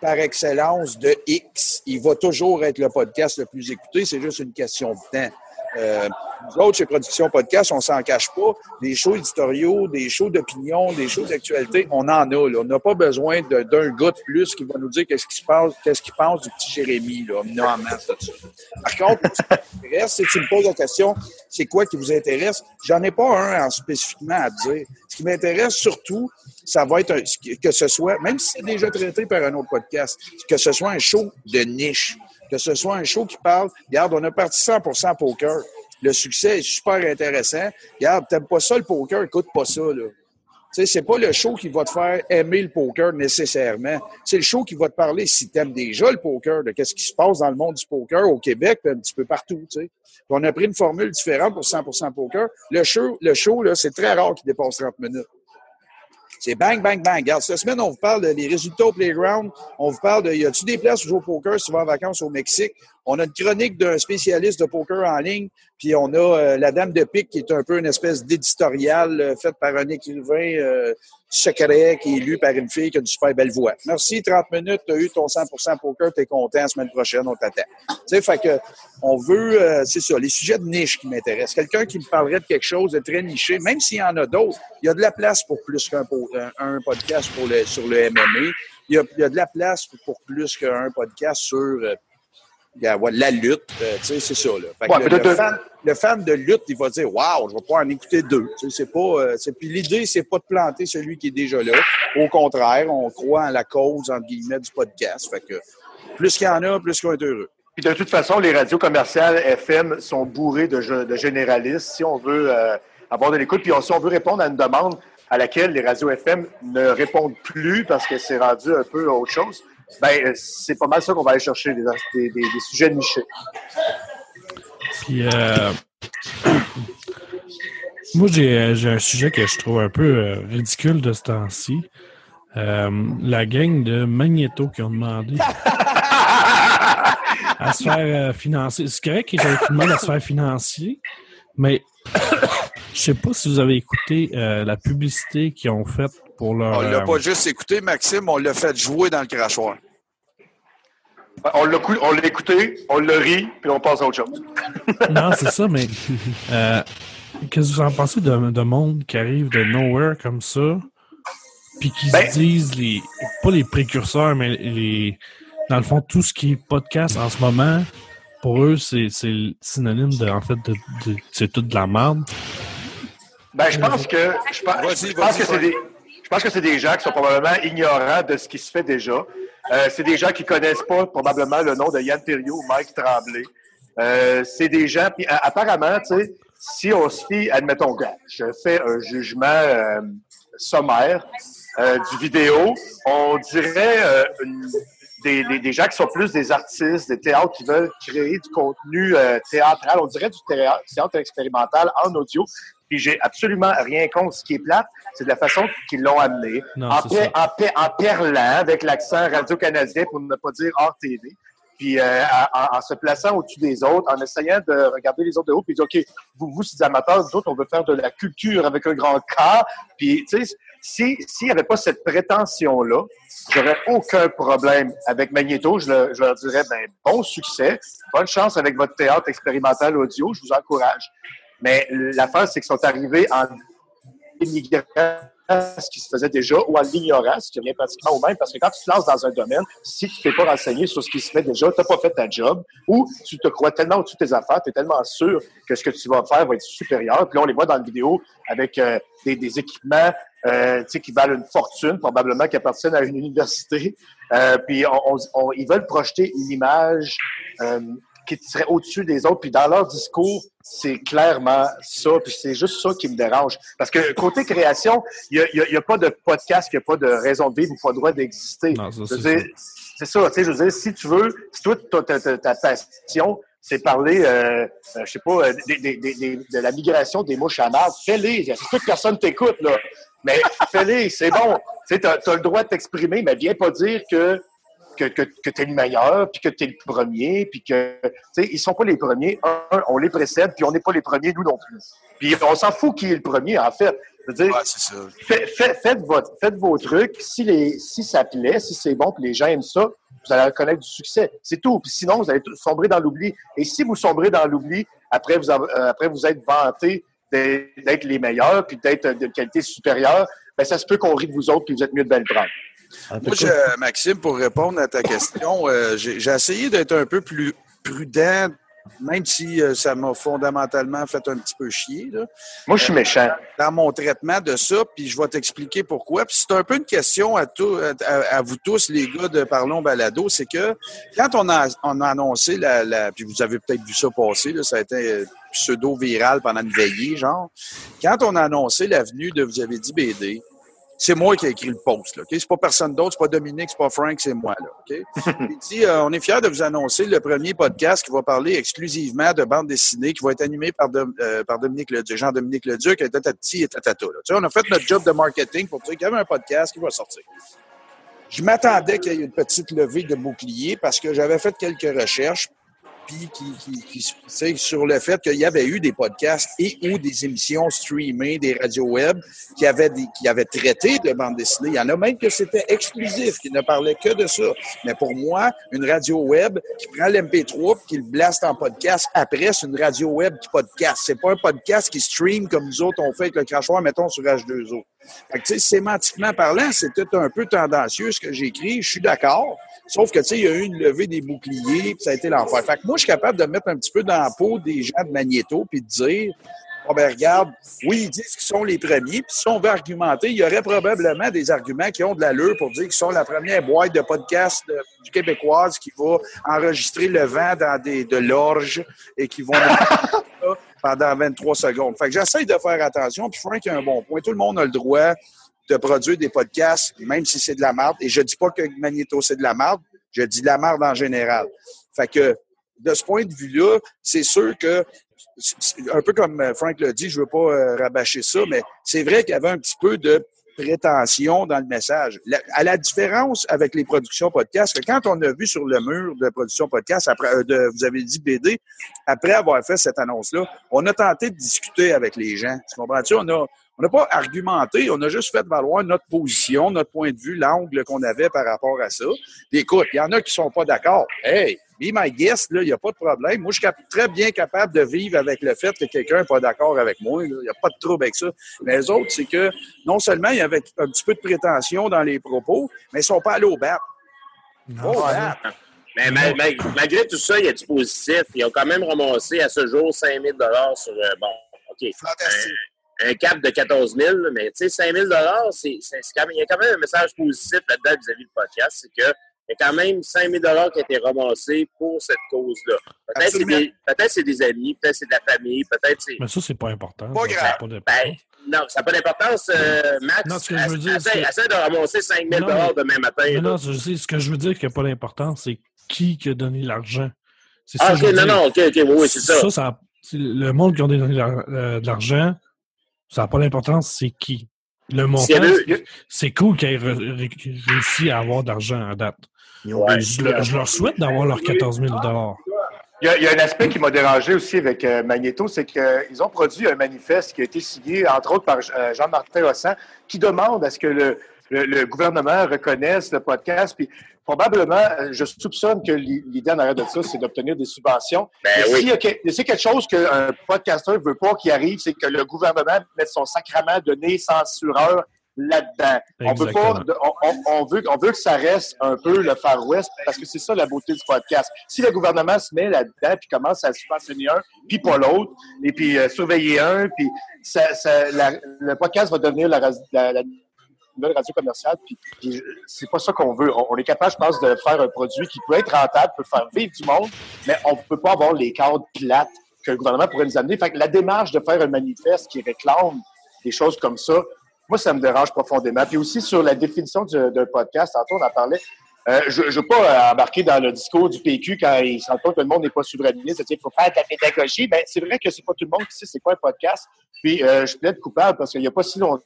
Speaker 3: par excellence de X, il va toujours être le podcast le plus écouté. C'est juste une question de temps. Euh, nous autres, chez Production Podcast, on s'en cache pas. Des shows éditoriaux, des shows d'opinion, des shows d'actualité, on en a. Là. On n'a pas besoin d'un gars de plus qui va nous dire qu'est-ce qui se passe, qu'est-ce qu'il pense du petit Jérémy. Là. On en ça. Par contre, si tu me poses la question, c'est quoi qui vous intéresse? J'en ai pas un spécifiquement à dire. Ce qui m'intéresse surtout, ça va être un, que ce soit, même si c'est déjà traité par un autre podcast, que ce soit un show de niche que ce soit un show qui parle, regarde, on a parti 100% poker. Le succès est super intéressant. Regarde, t'aimes pas ça le poker, écoute pas ça, là. Tu c'est pas le show qui va te faire aimer le poker nécessairement. C'est le show qui va te parler, si tu aimes déjà le poker, de qu'est-ce qui se passe dans le monde du poker au Québec, un petit peu partout, tu. On a pris une formule différente pour 100% poker. Le show, le show là, c'est très rare qu'il dépasse 30 minutes. C'est bang, bang, bang. Regarde, cette semaine, on vous parle des résultats au playground. On vous parle de, y a-tu des places pour jouer au poker si tu vas en vacances au Mexique? On a une chronique d'un spécialiste de poker en ligne, puis on a euh, la Dame de Pique qui est un peu une espèce d'éditorial euh, fait par un écrivain euh, secret qui est lu par une fille qui a une super belle voix. Merci, 30 minutes, tu as eu ton 100% poker, tu es content, la semaine prochaine, on t'attend. Tu sais, fait que on veut, c'est ça, les sujets de niche qui m'intéressent. Quelqu'un qui me parlerait de quelque chose de très niché, même s'il y en a d'autres, il y a de la place pour plus qu'un un podcast pour le, sur le MMA. Il y, a, il y a de la place pour plus qu'un podcast sur la lutte, euh, tu sais, c'est ça. Là. le, fan, de lutte, il va dire Waouh, je vais pouvoir en écouter deux. Tu sais, c'est pas. Euh, puis l'idée, c'est pas de planter celui qui est déjà là. Au contraire, on croit en la cause, entre guillemets, du podcast. Fait que plus qu'il y en a, plus qu'on est heureux.
Speaker 6: Puis de toute façon, les radios commerciales FM sont bourrées de, de généralistes. Si on veut euh, avoir de l'écoute, puis si on veut répondre à une demande à laquelle les radios FM ne répondent plus parce que c'est rendu un peu autre chose, ben, c'est pas mal ça qu'on va aller chercher, des, des, sujets nichés.
Speaker 2: Puis, euh, moi, euh, j'ai un sujet que je trouve un peu euh, ridicule de ce temps-ci. la gang de Magneto qui ont demandé à se faire financer. C'est correct qu'ils ont demandé à se faire financer, mais je sais pas si vous avez écouté la publicité qu'ils ont faite pour leur.
Speaker 3: On l'a pas juste écouté, Maxime, on l'a fait jouer dans le crachoir.
Speaker 6: On l'a écouté, on l'a ri, puis on passe à autre chose.
Speaker 2: non, c'est ça, mais euh, Qu'est-ce que vous en pensez de, de monde qui arrive de nowhere comme ça, puis qui se disent les pas les précurseurs, mais les dans le fond tout ce qui est podcast en ce moment, pour eux c'est synonyme de en fait de, c'est toute de la merde?
Speaker 6: Ben je pense que je, pense, je pense que c'est des je pense que c'est des gens qui sont probablement ignorants de ce qui se fait déjà. Euh, c'est des gens qui connaissent pas probablement le nom de Yann Thériault ou Mike Tremblay. Euh, c'est des gens, puis apparemment, tu sais, si on se fie, admettons, je fais un jugement euh, sommaire euh, du vidéo, on dirait euh, des, des, des, gens qui sont plus des artistes, des théâtres qui veulent créer du contenu théâtral, on dirait du théâtre expérimental en audio. Puis j'ai absolument rien contre ce qui est plate, c'est de la façon qu'ils l'ont amené. en, en, perlant avec l'accent radio-canadien pour ne pas dire hors TV puis euh, en, se plaçant au-dessus des autres, en essayant de regarder les autres de haut, puis dire, OK, vous, vous, c'est des amateurs, nous autres, on veut faire de la culture avec un grand K. Puis, tu sais, s'il n'y avait pas cette prétention-là, j'aurais aucun problème avec Magneto. Je, leur dirais, ben, bon succès, bonne chance avec votre théâtre expérimental audio, je vous encourage. Mais l'affaire, c'est qu'ils sont arrivés en immigrant ce qui se faisait déjà ou à l'ignorance, ce qui revient pratiquement au même, parce que quand tu te lances dans un domaine, si tu ne t'es pas renseigné sur ce qui se fait déjà, tu n'as pas fait ta job, ou tu te crois tellement au-dessus de tes affaires, tu es tellement sûr que ce que tu vas faire va être supérieur. Puis là, on les voit dans la vidéo avec euh, des, équipements euh, qui valent une fortune, probablement qui appartiennent à une université. Euh, puis ils veulent projeter une image euh, qui serait au-dessus des autres. Puis dans leur discours, c'est clairement ça. Puis c'est juste ça qui me dérange. Parce que côté création, il n'y a, a, pas de podcast, il n'y a pas de raison de vivre ou pas de droit d'exister. C'est ça. Tu sais, je veux dire, si tu veux, si toi, ta, ta, ta passion, c'est parler, euh, euh, je sais pas, euh, de la migration des mouches à marde, fais-les. C'est sûr que personne t'écoute, là. Mais fais-les, c'est bon. Tu sais, tu as, le droit de t'exprimer, mais viens pas dire que que, que, que tu es le meilleur, puis que tu es le premier, puis que, tu sais, ils sont pas les premiers. Un, on les précède, puis on n'est pas les premiers, nous non plus. Puis on s'en fout qui est le premier, en fait. Dire, ça. faites, votre, faites vos trucs. Si, les, si ça plaît, si c'est bon, puis les gens aiment ça, vous allez reconnaître du succès. C'est tout. Puis sinon, vous allez sombrer dans l'oubli. Et si vous sombrez dans l'oubli, après vous, euh, après vous êtes vanté d'être les meilleurs, puis d'être de qualité supérieure, ben ça se peut qu'on rit de vous autres, puis vous êtes mieux de belle prendre.
Speaker 3: Moi, Maxime, pour répondre à ta question, euh, j'ai essayé d'être un peu plus prudent, même si euh, ça m'a fondamentalement fait un petit peu chier.
Speaker 6: Moi, je suis méchant.
Speaker 3: Euh, dans mon traitement de ça, puis je vais t'expliquer pourquoi. Puis c'est un peu une question à, à, vous tous, les gars de Parlons Balado, c'est que quand on a, on a annoncé la, la, Puis vous avez peut-être vu ça passer, là, ça a été pseudo-viral pendant une veillée, genre. Quand on a annoncé l'avenue de Vous avez dit BD, c'est moi qui ai écrit le post. Là, okay? C'est pas personne d'autre, c'est pas Dominique, c'est pas Frank, c'est moi. Là? Il dit euh, On est fiers de vous annoncer le premier podcast qui va parler exclusivement de bande dessinée, qui va être animé par, euh, par Dominique Leduc, Jean-Dominique Leduc, et tatati et tatata. Là. Tu sais, on a fait notre job de marketing pour dire qu'il y avait un podcast qui va sortir. Je m'attendais qu'il y ait une petite levée de bouclier parce que j'avais fait quelques recherches puis qui, qui, sur le fait qu'il y avait eu des podcasts et ou des émissions streamées, des radios web qui avaient, des, qui traité de bande dessinée. Il y en a même que c'était exclusif, qui ne parlait que de ça. Mais pour moi, une radio web qui prend l'MP3 et qui le blaste en podcast après, c'est une radio web qui podcast. C'est pas un podcast qui stream comme nous autres on fait avec le crachoir, mettons, sur H2O. Fait que, sémantiquement parlant, c'était un peu tendancieux ce que j'ai écrit. Je suis d'accord. Sauf que, tu sais, il y a eu une levée des boucliers, puis ça a été l'enfer. Fait que moi, je suis capable de mettre un petit peu dans la peau des gens de Magneto, puis de dire, oh ben regarde, oui, ils disent qu'ils sont les premiers, puis si on veut argumenter, il y aurait probablement des arguments qui ont de l'allure pour dire qu'ils sont la première boîte de podcast du québécoise qui va enregistrer le vent dans des, de l'orge et qui vont pendant 23 secondes. Fait que j'essaie de faire attention, puis Frank a un bon point. Tout le monde a le droit de produire des podcasts, même si c'est de la merde. Et je dis pas que Magneto, c'est de la merde. Je dis de la merde en général. Fait que, de ce point de vue-là, c'est sûr que, un peu comme Frank l'a dit, je veux pas euh, rabâcher ça, mais c'est vrai qu'il y avait un petit peu de prétention dans le message. à la différence avec les productions podcast, que quand on a vu sur le mur de production podcast, après, euh, de, vous avez dit BD, après avoir fait cette annonce-là, on a tenté de discuter avec les gens. Tu comprends-tu? On a, on n'a pas argumenté, on a juste fait valoir notre position, notre point de vue, l'angle qu'on avait par rapport à ça. Écoute, il y en a qui sont pas d'accord. Hey, be my guest, il n'y a pas de problème. Moi, je suis très bien capable de vivre avec le fait que quelqu'un n'est pas d'accord avec moi. Il n'y a pas de trouble avec ça. Mais les autres, c'est que non seulement il y avait un petit peu de prétention dans les propos, mais ils ne sont pas allés au bat.
Speaker 4: Au bat. Mais malgré tout ça, il y a du positif. Ils ont quand même ramassé à ce jour 5 000 sur, euh, bon, OK, un, cap de 14 000, mais tu sais, 5 000 c'est, il y a quand même un message positif là-dedans vis-à-vis du podcast, c'est que il y a quand même 5 000 qui ont été ramassés pour cette cause-là. Peut-être c'est des, peut c'est des amis, peut-être c'est de la famille, peut-être c'est...
Speaker 2: Mais ça, c'est pas important.
Speaker 3: Pas grave.
Speaker 4: Pas ben, non, ça n'a pas d'importance, euh, Max. Non, ce que je veux dire, essaie, essaie de ramasser 5 000 demain matin.
Speaker 2: Non, non, je sais, ce que je veux dire qui n'a pas d'importance, c'est qui qui a donné l'argent.
Speaker 4: C'est ah, ça, ok, non, non, ok, ok, oui, c'est ça.
Speaker 2: Ça, ça le monde qui a donné euh, de l'argent, ça n'a pas d'importance, c'est qui. Le montant, c'est cool qu'ils aient réussi à avoir d'argent à date. Je, leur souhaite d'avoir leurs 14 000
Speaker 6: il y, a, un aspect qui m'a dérangé aussi avec euh, Magneto, c'est qu'ils ont produit un manifeste qui a été signé, entre autres, par euh, Jean-Martin Hossan, qui demande à ce que le, le, gouvernement reconnaisse le podcast. Puis probablement, euh, je soupçonne que l'idée en arrière de ça, c'est d'obtenir des subventions.
Speaker 4: Ben oui.
Speaker 6: S'il y a quelque chose qu'un podcasteur veut pas qu'il arrive, c'est que le gouvernement mette son sacrement de nez censureur là-dedans. On veut pas, on, veut, on veut que ça reste un peu le Far West parce que c'est ça la beauté du podcast. Si le gouvernement se met là-dedans puis commence à subventionner un, puis pas l'autre, et puis euh, surveiller un, puis ça, ça, le podcast va devenir la, la nouvelle radio commerciale. Puis, c'est pas ça qu'on veut. On, est capable, je pense, de faire un produit qui peut être rentable, peut faire vivre du monde, mais on peut pas avoir les cadres plates que le gouvernement pourrait nous amener. Fait que la démarche de faire un manifeste qui réclame des choses comme ça, moi, ça me dérange profondément. Puis aussi sur la définition d'un podcast, tantôt on en parlait. Euh, je ne veux pas embarquer dans le discours du PQ quand il se rend compte que le monde n'est pas souverainiste. Il faut faire de la pédagogie. Ben, c'est vrai que c'est pas tout le monde qui sait c'est quoi un podcast. Puis euh, je plaide coupable parce qu'il n'y a pas si longtemps,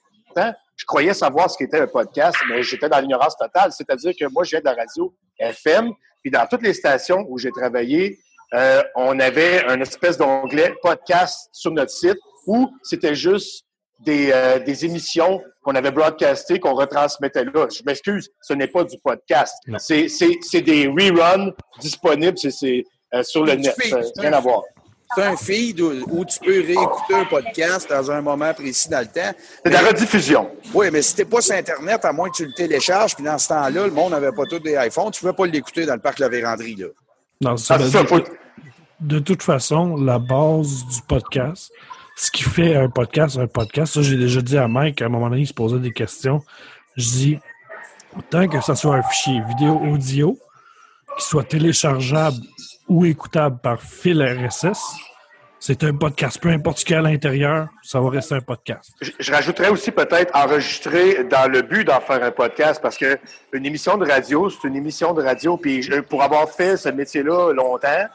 Speaker 6: je croyais savoir ce qu'était un podcast, mais j'étais dans l'ignorance totale. C'est-à-dire que moi, je viens de la radio FM, puis dans toutes les stations où j'ai travaillé, euh, on avait un espèce d'onglet podcast sur notre site où c'était juste des, euh, des émissions qu'on avait broadcastées, qu'on retransmettait là. Je m'excuse, ce n'est pas du podcast. C'est des reruns disponibles c'est euh, sur le net. rien à voir
Speaker 3: c'est un feed où, tu peux réécouter un podcast dans un moment précis dans le temps.
Speaker 6: C'est de la rediffusion.
Speaker 3: Oui, mais si t'es pas sur Internet, à moins que tu le télécharges, puis dans ce temps-là, le monde n'avait pas tous des iPhones, tu ne pouvais pas l'écouter dans le parc La Vérandrie. Là.
Speaker 2: Non, c'est ah, ça. De toute façon, la base du podcast, ce qui fait un podcast un podcast, ça j'ai déjà dit à Mike, à un moment donné, il se posait des questions. Je dis, tant que ce soit un fichier vidéo audio, qui soit téléchargeable ou écoutable par fil RSS, c'est un podcast. Peu importe ce qu'il y a à l'intérieur, ça va rester un podcast.
Speaker 6: Je, rajouterais aussi peut-être enregistrer dans le but d'en faire un podcast parce que une émission de radio, c'est une émission de radio. Puis pour avoir fait ce métier-là longtemps,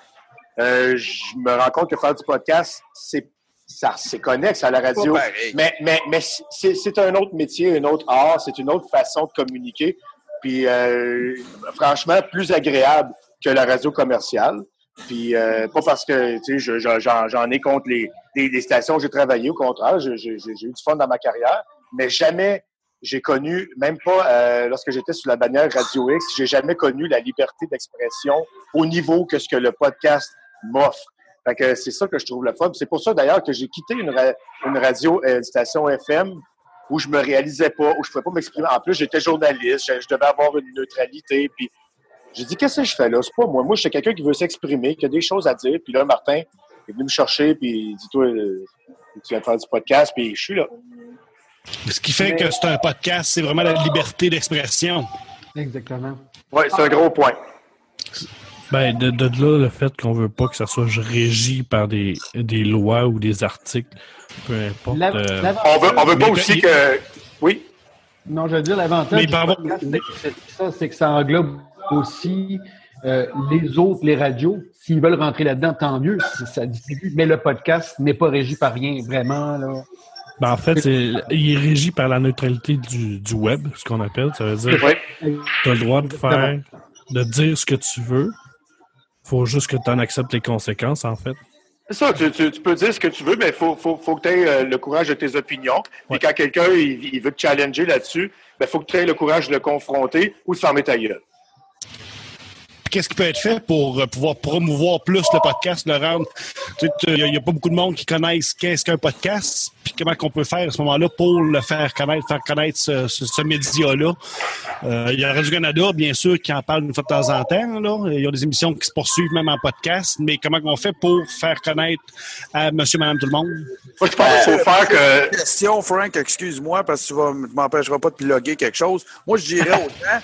Speaker 6: euh, je me rends compte que faire du podcast, c'est ça c'est connexe à la radio. Mais, mais, mais c'est un autre métier, un autre art, c'est une autre façon de communiquer. Puis euh, franchement, plus agréable que la radio commerciale. Puis euh, pas parce que tu sais, j'en ai contre les, les, stations où j'ai travaillé, au contraire, j'ai eu du fun dans ma carrière, mais jamais j'ai connu, même pas euh, lorsque j'étais sous la bannière Radio X, j'ai jamais connu la liberté d'expression au niveau que ce que le podcast m'offre. Fait que c'est ça que je trouve le fun. C'est pour ça d'ailleurs que j'ai quitté une, une radio, euh, une station FM où je me réalisais pas, où je pouvais pas m'exprimer. En plus, j'étais journaliste, je, je, devais avoir une neutralité, puis j'ai dit, qu'est-ce que je fais là? C'est pas moi. Moi, je suis quelqu'un qui veut s'exprimer, qui a des choses à dire. Puis là, Martin est venu me chercher, puis il dit, toi, euh, tu vas faire du podcast, puis je suis là.
Speaker 8: Ce qui fait que c'est un podcast, c'est vraiment la liberté d'expression.
Speaker 5: Exactement.
Speaker 6: Oui, c'est un gros point.
Speaker 2: Ben, de, de, là, le fait qu'on veut pas que ça soit régi par des, des lois ou des articles, peu importe.
Speaker 6: Euh, on veut, on veut pas aussi que. Oui?
Speaker 5: Non, je veux dire, l'avantage, c'est que ça englobe aussi euh, les autres, les radios, s'ils veulent rentrer là-dedans, tant mieux, ça distribue. Mais le podcast n'est pas régi par rien, vraiment. Là.
Speaker 2: Ben, en fait, il est régi par la neutralité du, du web, ce qu'on appelle. Ça veut dire que tu as le droit de faire, de dire ce que tu veux. Faut juste que tu en acceptes les conséquences, en fait.
Speaker 6: C'est ça, tu, tu, peux dire ce que tu veux, mais il faut, faut, faut, que tu aies euh, le courage de tes opinions. Et quand quelqu'un il, veut te challenger là-dessus, il ben, faut que tu aies le courage de le confronter ou de fermer ta gueule
Speaker 8: qu'est-ce qui peut être fait pour euh, pouvoir promouvoir plus le podcast, le rendre? Il n'y a, pas beaucoup de monde qui connaissent qu'est-ce qu'un podcast, puis comment qu'on peut faire à ce moment-là pour le faire connaître, faire connaître ce, média-là. Euh, il y a Radio-Canada, bien sûr, qui en parle une fois de temps en temps. Là. Il y a des émissions qui se poursuivent même en podcast, mais comment on fait pour faire connaître à monsieur, madame, tout le monde?
Speaker 3: Moi, je pense qu'il faut faire que... Question, Frank, excuse-moi, parce que tu ne m'empêcheras pas de piloguer quelque chose. Moi, je dirais aux gens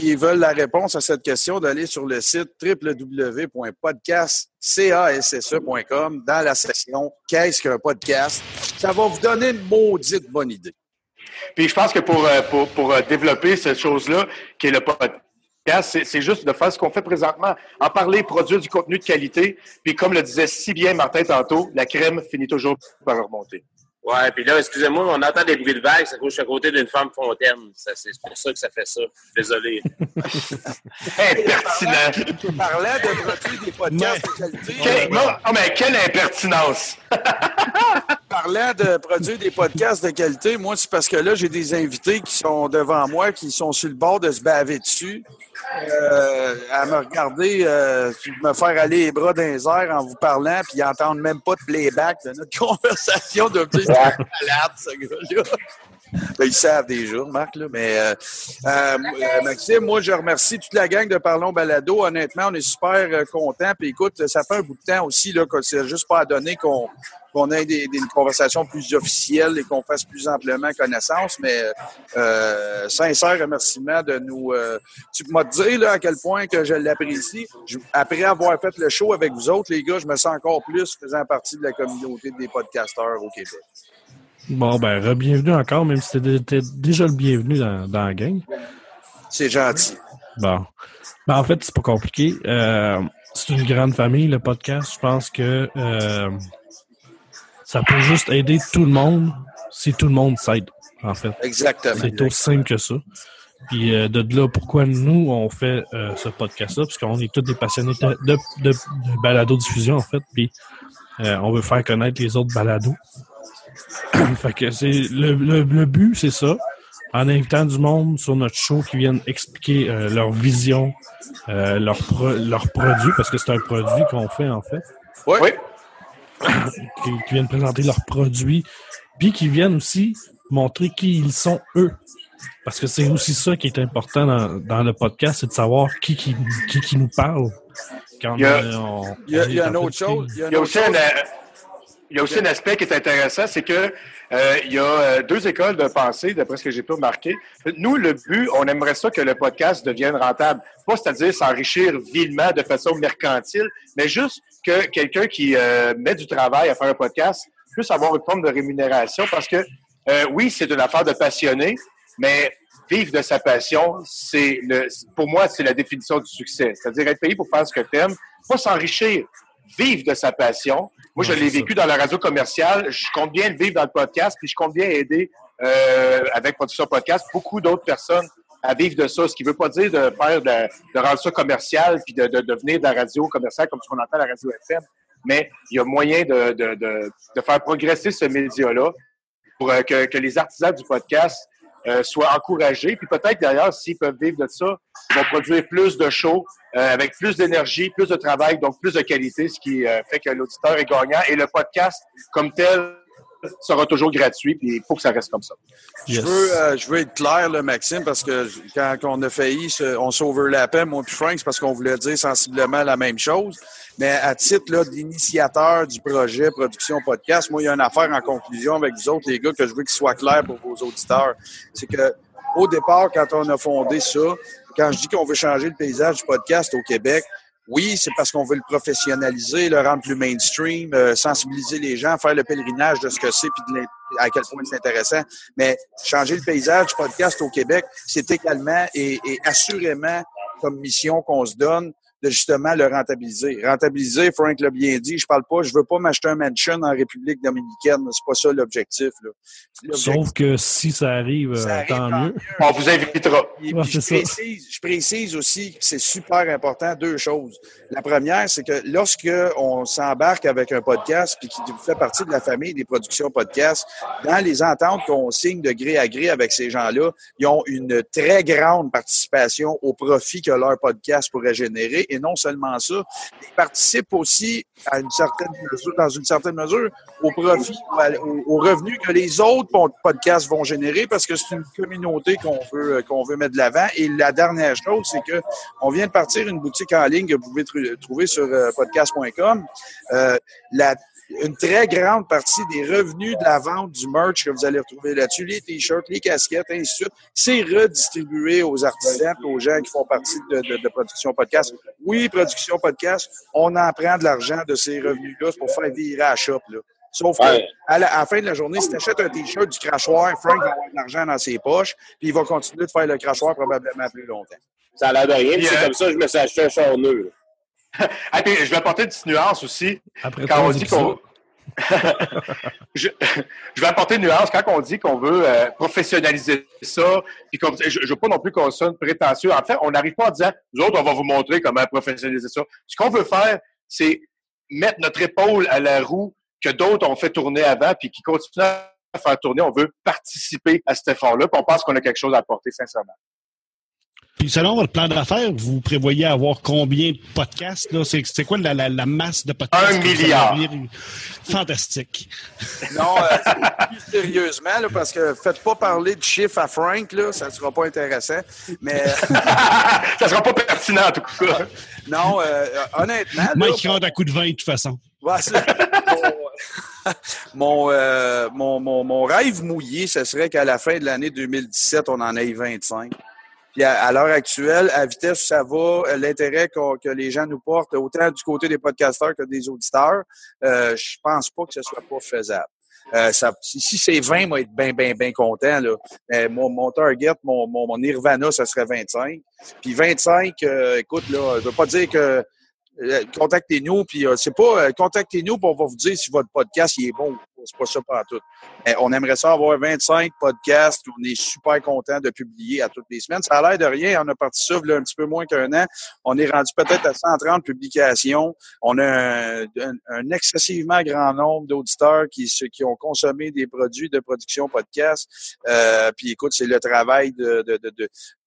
Speaker 3: qui veulent la réponse à cette question d'aller sur le site www.podcastcasse.com dans la section Qu'est-ce qu'un podcast? Ça va vous donner une maudite bonne idée.
Speaker 6: Puis je pense que pour, euh, pour, pour euh, développer cette chose-là, qui est le podcast, c'est juste de faire ce qu'on fait présentement, en parler, produire du contenu de qualité. Puis comme le disait si bien Martin tantôt, la crème finit toujours par remonter.
Speaker 4: Ouais, puis là, excusez-moi, on entend des bruits de vagues, ça couche à côté d'une femme fontaine. C'est pour ça que ça fait ça. Désolé.
Speaker 6: Impertinent.
Speaker 3: Parlant de produire des podcasts de qualité.
Speaker 6: non, oh, mais quelle impertinence!
Speaker 3: Parlant de produire des podcasts de qualité, moi, c'est parce que là, j'ai des invités qui sont devant moi, qui sont sur le bord de se baver dessus, euh, à me regarder, euh, me faire aller les bras dans les airs en vous parlant, puis ils n'entendent même pas de playback de notre conversation de malade, ce gars-là. Ben, ils savent déjà, Marc, là, mais euh, euh, Maxime, moi, je remercie toute la gang de Parlons Balado. Honnêtement, on est super euh, contents. Puis écoute, ça fait un bout de temps aussi, là, que c'est juste pas à donner qu'on ait des, conversations plus officielles et qu'on fasse plus amplement connaissance. Mais euh, sincère remerciement de nous. tu m'as dit là, à quel point que je l'apprécie. Après avoir fait le show avec vous autres, les gars, je me sens encore plus faisant partie de la communauté des podcasteurs au Québec.
Speaker 2: Bon, ben, bienvenue encore, même si c'était déjà le bienvenu dans, dans la gang.
Speaker 3: C'est gentil.
Speaker 2: Bon. Ben, en fait, c'est pas compliqué. Euh, c'est une grande famille, le podcast. Je pense que euh, ça peut juste aider tout le monde si tout le monde s'aide, en fait.
Speaker 3: Exactement.
Speaker 2: C'est aussi simple que ça. Puis euh, de là, pourquoi nous, on fait ce podcast-là, parce qu'on est tous des passionnés de, de, de, de balado-diffusion, en fait. Puis on veut faire connaître les autres balados. fait que c'est le, le, but, c'est ça. En invitant du monde sur notre show qui viennent expliquer euh, leur vision, euh, leur, leur produit, parce que c'est un produit qu'on fait en fait.
Speaker 3: Oui.
Speaker 2: qui, viennent présenter leurs produits, puis qui viennent aussi montrer qui ils sont eux. Parce que c'est aussi ça qui est important dans, dans le podcast, c'est de savoir qui qui, qui, nous parle.
Speaker 3: Quand il y a, il y a, une autre chose.
Speaker 6: Il y a, aussi il y a aussi un aspect qui est intéressant, c'est que euh, il y a euh, deux écoles de pensée, d'après ce que j'ai pu remarquer. Nous, le but, on aimerait ça que le podcast devienne rentable. Pas c'est-à-dire s'enrichir vilement de façon mercantile, mais juste que quelqu'un qui euh, met du travail à faire un podcast puisse avoir une forme de rémunération parce que oui, c'est une affaire de passionné, mais vivre de sa passion, c'est le, pour moi, c'est la définition du succès. C'est-à-dire être payé pour faire ce que tu aimes, pas s'enrichir, vivre de sa passion. Moi, je l'ai vécu dans la radio commerciale. Je compte bien le vivre dans le podcast, puis je compte bien aider euh, avec Production Podcast beaucoup d'autres personnes à vivre de ça. Ce qui ne veut pas dire de faire de, de, rendre ça commercial puis de, de devenir de la radio commerciale comme ce qu'on entend à la radio FM. Mais il y a moyen de, de, de faire progresser ce média-là pour euh, que, que les artisans du podcast euh, soient encouragés. Puis peut-être d'ailleurs, s'ils peuvent vivre de ça, ils vont produire plus de shows euh, avec plus d'énergie, plus de travail, donc plus de qualité, ce qui euh, fait que l'auditeur est gagnant. Et le podcast, comme tel, sera toujours gratuit, puis il faut que ça reste comme ça.
Speaker 3: Je, veux, je veux être clair, là, Maxime, parce que quand on a failli, on s'overlappait, moi puis Frank, c'est parce qu'on voulait dire sensiblement la même chose. Mais à titre d'initiateur du projet Production Podcast, moi, il y a une affaire en conclusion avec vous autres, les gars, que je veux qu'il soit clair pour vos auditeurs. C'est que au départ, quand on a fondé ça, quand je dis qu'on veut changer le paysage du podcast au Québec, oui, c'est parce qu'on veut le professionnaliser, le rendre plus mainstream, euh, sensibiliser les gens, faire le pèlerinage de ce que c'est puis à quel point c'est intéressant. Mais changer le paysage du podcast au Québec, c'est également et assurément comme mission qu'on se donne de justement le rentabiliser. Rentabiliser, Frank l'a bien dit, je parle pas, je veux pas m'acheter un mansion en République dominicaine, c'est pas ça l'objectif.
Speaker 2: Sauf que si ça arrive, euh, tant, mieux.
Speaker 6: On vous invitera.
Speaker 3: je, précise, je précise aussi que c'est super important deux choses. La première, c'est que lorsque on s'embarque avec un podcast puis qui fait partie de la famille des productions podcast, dans les ententes qu'on signe de gré à gré avec ces gens-là, ils ont une très grande participation au profit que leur podcast pourrait générer et non seulement ça, ils participent aussi à une certaine mesure, dans une certaine mesure au profit, au, revenu que les autres podcasts vont générer parce que c'est une communauté qu'on veut qu'on veut mettre de l'avant. Et la dernière chose, c'est que on vient de partir une boutique en ligne que vous pouvez trouver sur euh, podcast.com. Euh, la une très grande partie des revenus de la vente du merch que vous allez retrouver là-dessus, les t-shirts, les casquettes, ainsi de suite, c'est redistribué aux artisans aux gens qui font partie de, de, Production Podcast. Oui, Production Podcast, on en prend de l'argent de ces revenus-là pour faire virer à shop. Là. Sauf que à la, fin de la journée, si tu achètes un t-shirt du crachoir, Frank va avoir de l'argent dans ses poches, puis il va continuer de faire le crachoir probablement plus longtemps.
Speaker 4: Ça a l'air de rien, c'est comme ça que je me suis acheté un charneux.
Speaker 6: Ah, je vais apporter une petite nuance aussi. Après quand on dit qu'on. je, vais apporter une nuance quand on dit qu'on veut euh, professionnaliser ça, puis je ne veux pas non plus qu'on sonne prétentieux. En fait, on n'arrive pas en disant, nous autres, on va vous montrer comment professionnaliser ça. Ce qu'on veut faire, c'est mettre notre épaule à la roue que d'autres ont fait tourner avant, puis qui continuent à faire tourner. On veut participer à cet effort-là, puis on pense qu'on a quelque chose à apporter, sincèrement.
Speaker 8: Puis selon votre plan d'affaires, vous prévoyez avoir combien de podcasts? C'est, quoi la, masse de podcasts?
Speaker 6: Un milliard.
Speaker 8: Fantastique.
Speaker 3: Non, euh, plus sérieusement, parce que faites pas parler de chiffres à Frank, là, ça ne sera pas intéressant. Mais
Speaker 6: ça sera pas pertinent en tout cas.
Speaker 3: Non, euh, honnêtement.
Speaker 8: Mike rentre à coup de vin de toute façon.
Speaker 3: mon, euh, mon, mon, mon, rêve mouillé, ce serait qu'à la fin de l'année 2017, on en ait 25. Puis à, l'heure actuelle, à vitesse où ça va, l'intérêt que les gens nous portent, autant du côté des podcasteurs que des auditeurs, euh, je pense pas que ce soit pas faisable. Euh, ça, si c'est 20, moi, être bien, bien, bien content. Là. Mais mon, mon target, mon, mon, Nirvana, ça serait 25. Puis 25, euh, écoute, là, je veux pas dire que euh, contactez-nous, puis euh, c'est pas contactez-nous, pour on va vous dire si votre podcast il est bon c'est pas ça pas tout. on aimerait ça avoir 25 podcasts. On est super content de publier à toutes les semaines. Ça a l'air de rien. On a parti ça un petit peu moins qu'un an. On est rendu peut-être à 130 publications. On a un, excessivement grand nombre d'auditeurs qui, qui ont consommé des produits de production podcast. Euh, puis écoute, c'est le travail de,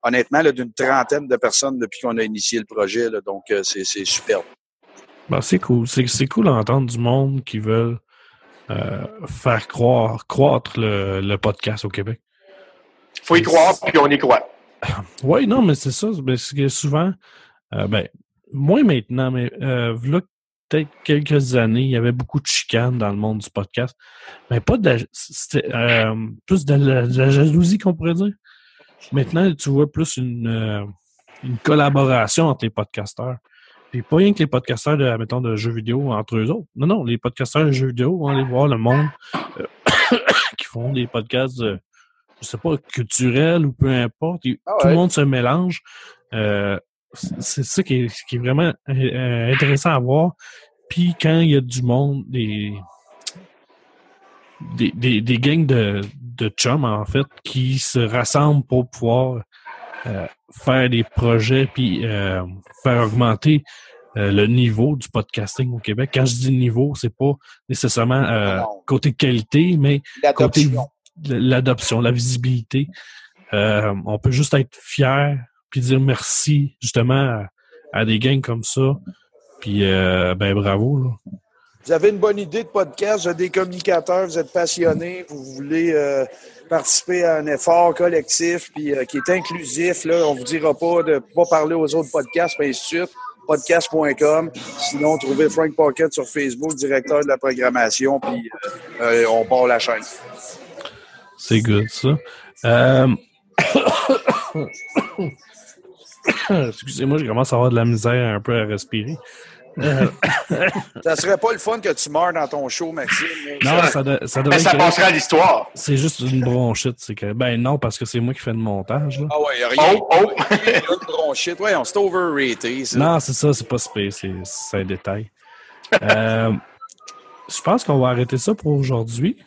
Speaker 3: honnêtement d'une trentaine de personnes depuis qu'on a initié le projet. donc, euh, c'est superbe.
Speaker 2: Ben, c'est cool. C'est cool d'entendre du monde qui veulent euh, faire croire, croître le, podcast au Québec.
Speaker 6: faut y croire, puis on y croit.
Speaker 2: Oui, non, mais c'est ça. Parce que souvent, euh, ben, moins maintenant, mais euh, là, peut-être quelques années, il y avait beaucoup de chicanes dans le monde du podcast. Mais pas de la, euh, plus de la, jalousie qu'on pourrait dire. Maintenant, tu vois plus une, une collaboration entre les podcasteurs. Puis pas rien que les podcasteurs de, mettons, de jeux vidéo entre eux autres. Non, non, les podcasteurs de jeux vidéo vont aller voir le monde euh, qui font des podcasts, euh, je sais pas, culturels ou peu importe. Ah tout le monde se mélange. Euh, c'est ça qui est, qui est vraiment intéressant à voir. Puis quand il y a du monde, des, des, des, des gangs de, de chums, en fait, qui se rassemblent pour pouvoir euh, faire des projets puis euh, faire augmenter euh, le niveau du podcasting au Québec. Quand je dis niveau, c'est pas nécessairement côté qualité, mais côté l'adoption, la visibilité. on peut juste être fier puis dire merci justement à, des gangs comme ça. Puis ben bravo. Là.
Speaker 3: Vous avez une bonne idée de podcast, vous êtes des communicateurs, vous êtes passionnés, vous voulez participer à un effort collectif puis euh, qui est inclusif. Là, on vous dira pas de pas parler aux autres podcasts, de suite. Podcast.com. Sinon, trouvez Frank Pocket sur Facebook, directeur de la programmation, puis euh, euh, on part la chaîne.
Speaker 2: C'est good, ça. Excusez-moi, je commence à avoir de la misère un peu à respirer.
Speaker 3: Euh, ça serait pas le fun que tu meurs dans ton show, Maxime.
Speaker 2: Non, ça, ça devrait
Speaker 6: ça passerait à l'histoire.
Speaker 2: C'est juste une bronchite. C'est que, ben non, parce que c'est moi qui fais le montage. Là.
Speaker 3: Ah ouais, rien. Oh, oh. une bronchite. Ouais, on s'est overrated.
Speaker 2: Non, c'est ça, c'est pas space. C'est un détail. euh, je pense qu'on va arrêter ça pour aujourd'hui.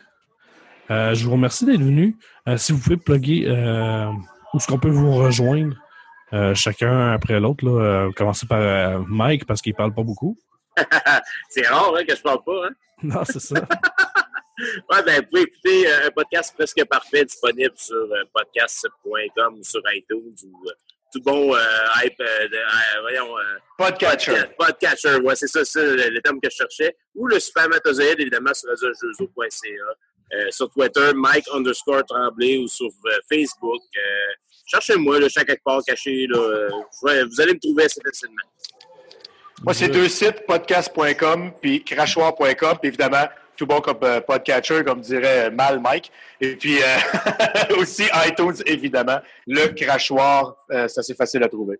Speaker 2: Euh, je vous remercie d'être venu. Euh, si vous pouvez plugger où est-ce qu'on peut vous rejoindre? Euh, chacun après l'autre. Là, euh, commencer par euh, Mike parce qu'il parle pas beaucoup.
Speaker 4: c'est rare hein, que je parle pas. Hein?
Speaker 2: Non, c'est ça.
Speaker 4: ouais, ben, vous pouvez écouter un podcast presque parfait disponible sur podcast.com ou sur iTunes ou tout bon hype, de, voyons...
Speaker 6: Podcatcher.
Speaker 4: Podcatcher, ouais, c'est ça, c'est le, terme que je cherchais. Ou le spermatozoïde, évidemment, sur réseaujuzo.ca. sur Twitter, Mike underscore Tremblay ou sur Facebook. Cherchez-moi, là, chaque quelque part caché. Là, vous allez me trouver assez facilement.
Speaker 6: Moi, c'est deux sites, podcast.com puis crachoir.com. Puis évidemment, tout bon comme euh, podcatcher, comme dirait mal Mike. Et puis euh, aussi iTunes, évidemment. Le crachoir, euh, c'est assez facile à trouver.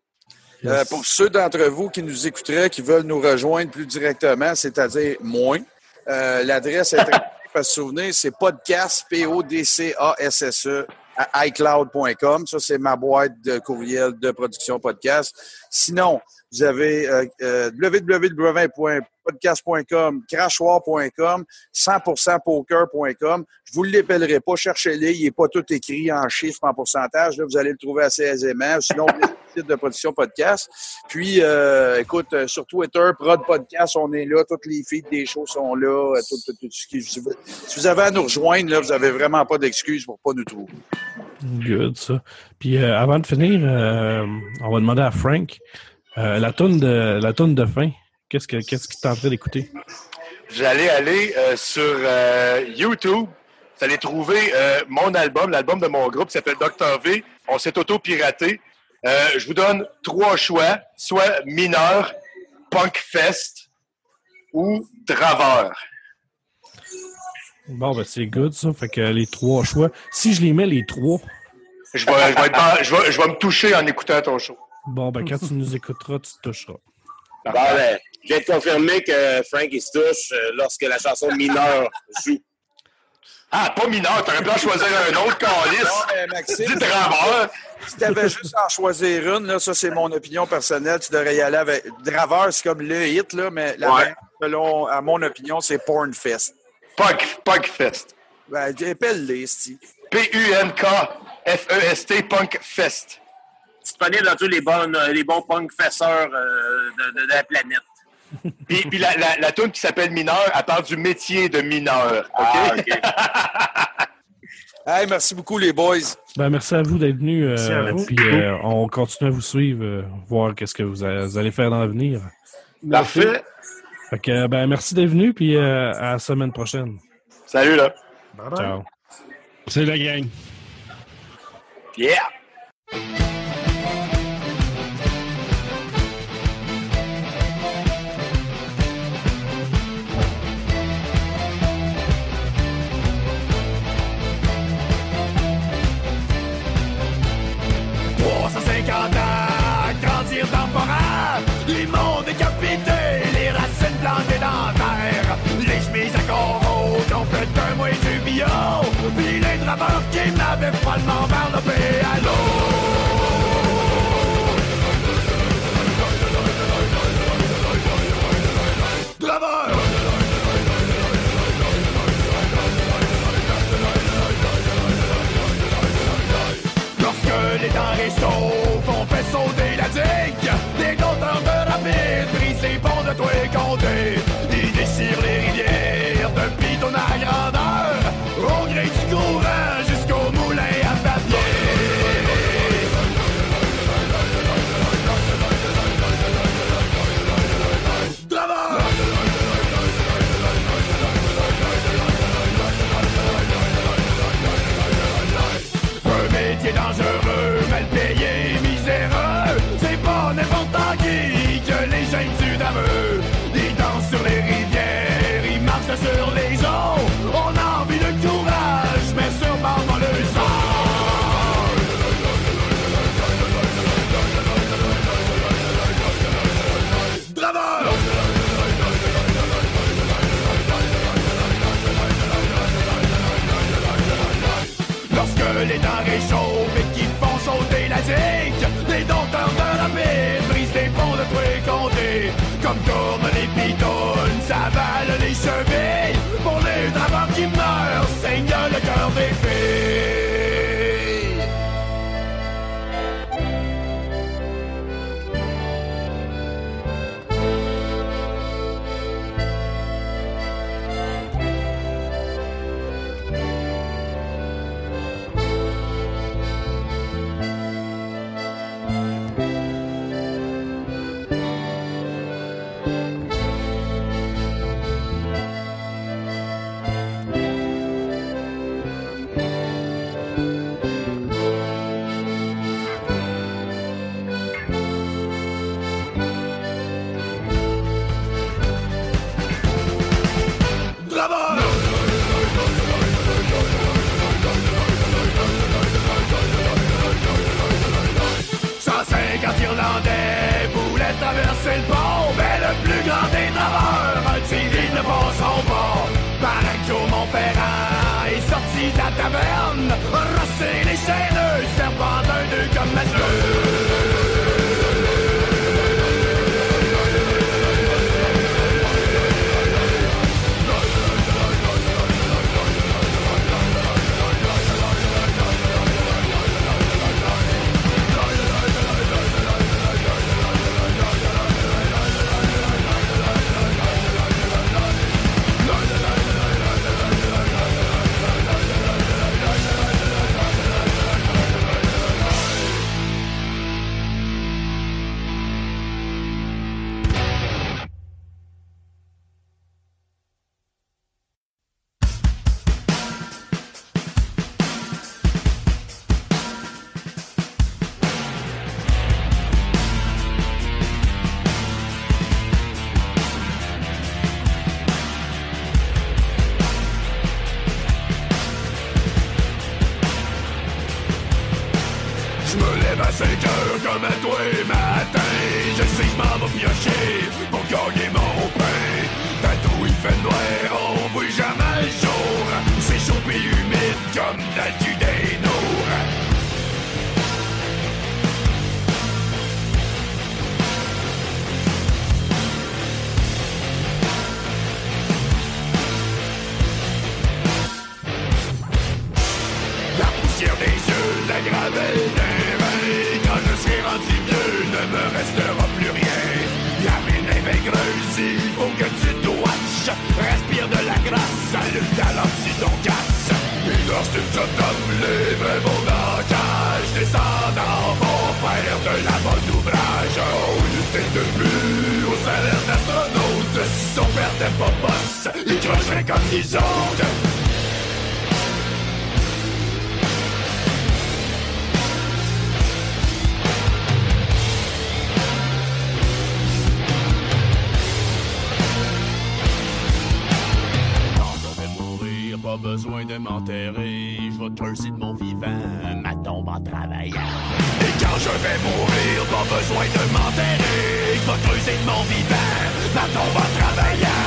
Speaker 3: pour ceux d'entre vous qui nous écouteraient, qui veulent nous rejoindre plus directement, c'est-à-dire moins, l'adresse est très souvenir, c'est podcast, P-O-D-C-A-S-S-E, à iCloud.com. Ça, c'est ma boîte de courriel de production podcast. Sinon, vous avez euh, euh, www.podcast.com, crachoir.com, 100%poker.com. Je vous l'appellerai pas, cherchez-les, il n'est pas tout écrit en chiffres, en pourcentage. Là, vous allez le trouver assez aisément. Sinon, site de production podcast. Puis, euh, écoute, euh, sur Twitter, Prod Podcast, on est là. Toutes les feeds des shows sont là. Tout, si vous avez à nous rejoindre, là, vous n'avez vraiment pas d'excuses pour pas nous trouver.
Speaker 2: Good, ça. Puis, avant de finir, on va demander à Frank. Euh, la tonne de la tonne de fin, qu'est-ce que qu'est-ce que en train d'écouter?
Speaker 6: J'allais aller euh, sur euh, YouTube. Vous allez trouver mon album, l'album de mon groupe qui s'appelle Dr. V. On s'est auto-piraté. je vous donne trois choix, soit mineur, punk fest ou draveur.
Speaker 2: Bon, ben c'est good ça. Fait que les trois choix. Si je les mets les trois.
Speaker 6: Je vais, je vais, je vais, je vais me toucher en écoutant ton show.
Speaker 2: Bon, ben, quand tu nous écouteras, tu te toucheras.
Speaker 4: Bon, ben, je viens de confirmer que Frank, il se touche euh, lorsque la chanson mineure joue.
Speaker 6: Ah, pas mineur, t'aurais pu en choisir un autre, Calis. Non, mais Maxime. Dis draveur.
Speaker 3: Si t'avais juste à en choisir une, là, ça, c'est mon opinion personnelle, tu devrais y aller avec. Draveur, c'est comme le hit, là, mais la ouais. selon, à mon opinion, c'est Pornfest.
Speaker 6: Punk, Punkfest.
Speaker 3: Ben, appelle-les,
Speaker 6: P-U-N-K-F-E-S-T, Punkfest
Speaker 4: disponible dans tous les, bonnes, euh, les bons punk fesseurs euh, de, la planète.
Speaker 6: puis, puis la, la, la tune qui s'appelle Mineur, elle parle du métier de mineur. OK?
Speaker 3: Ah, hey, merci beaucoup, les boys.
Speaker 2: Ben, merci à vous d'être venus. Euh, puis euh, on continue à vous suivre, voir qu'est-ce que vous, allez faire dans l'avenir.
Speaker 6: Parfait.
Speaker 2: Fait que, ben, merci d'être venu, puis à la semaine prochaine.
Speaker 6: Salut, là.
Speaker 2: Bye bye. Ciao. C'est la gang.
Speaker 6: Yeah! Lorsque les denrées chauffent, on fait sauter sur comme master. besoin de m'enterrer, je vais de mon vivant, ma tombe en travaillant. Et quand je vais mourir, pas besoin de m'enterrer, je vais creuser de mon vivant,
Speaker 9: ma tombe en travaillant.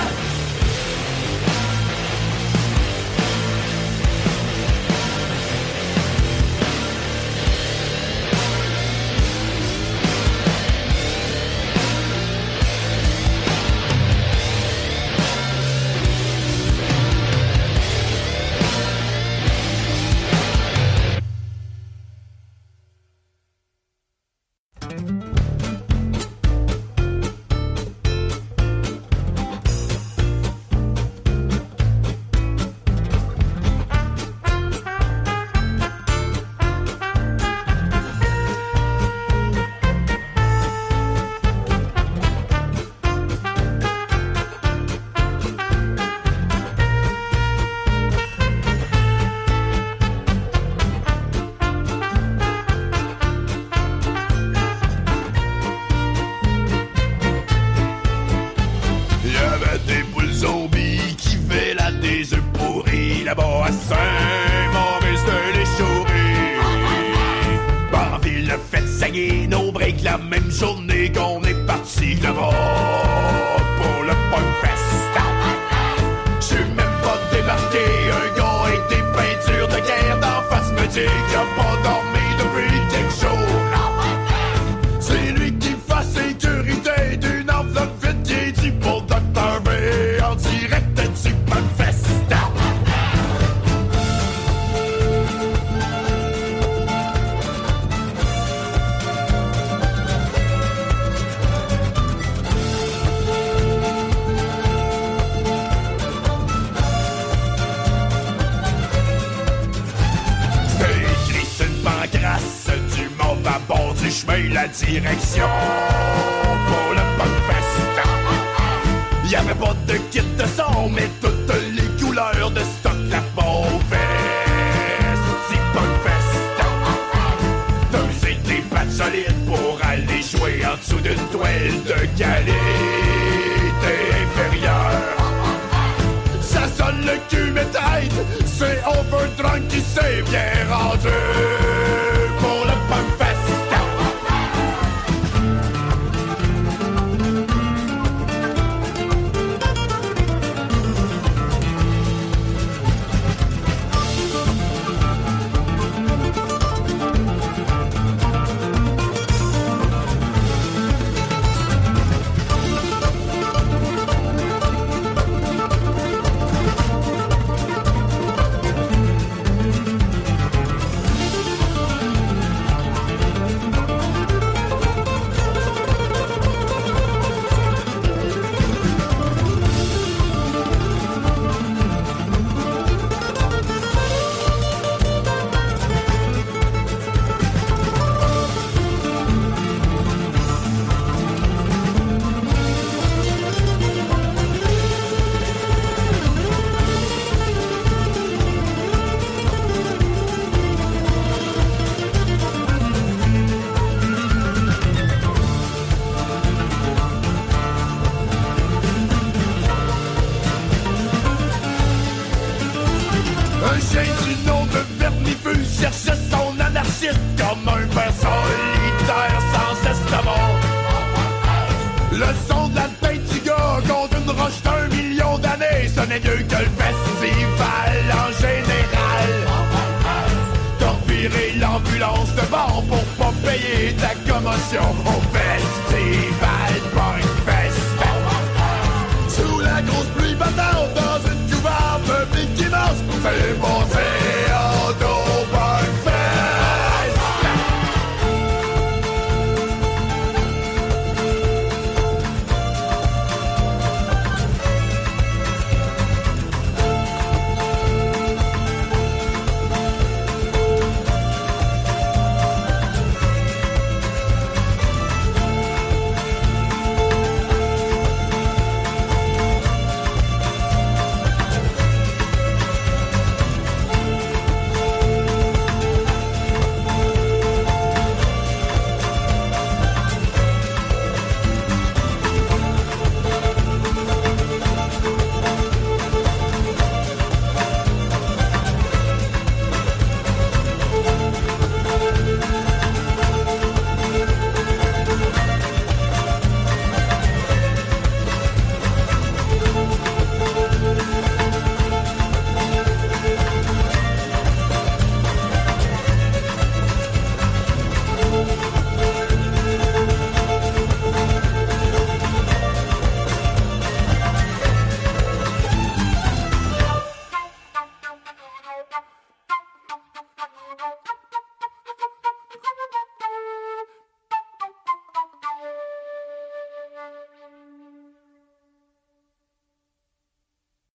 Speaker 9: direction pour le Punk Il Y avait pas de kit de son, mais toutes les couleurs de stock la mauvaise. Si Punk Fest, des pattes solides pour aller jouer en dessous d'une toile de qualité inférieure. Ça sonne le cul, mais tête, c'est overdrunk qui s'est bien rendu. Que le festival en général. T'as l'ambulance de bord pour pas payer ta commotion au festival Punk Fest. Sous la grosse pluie battante dans une couverte publique immense, c'est passé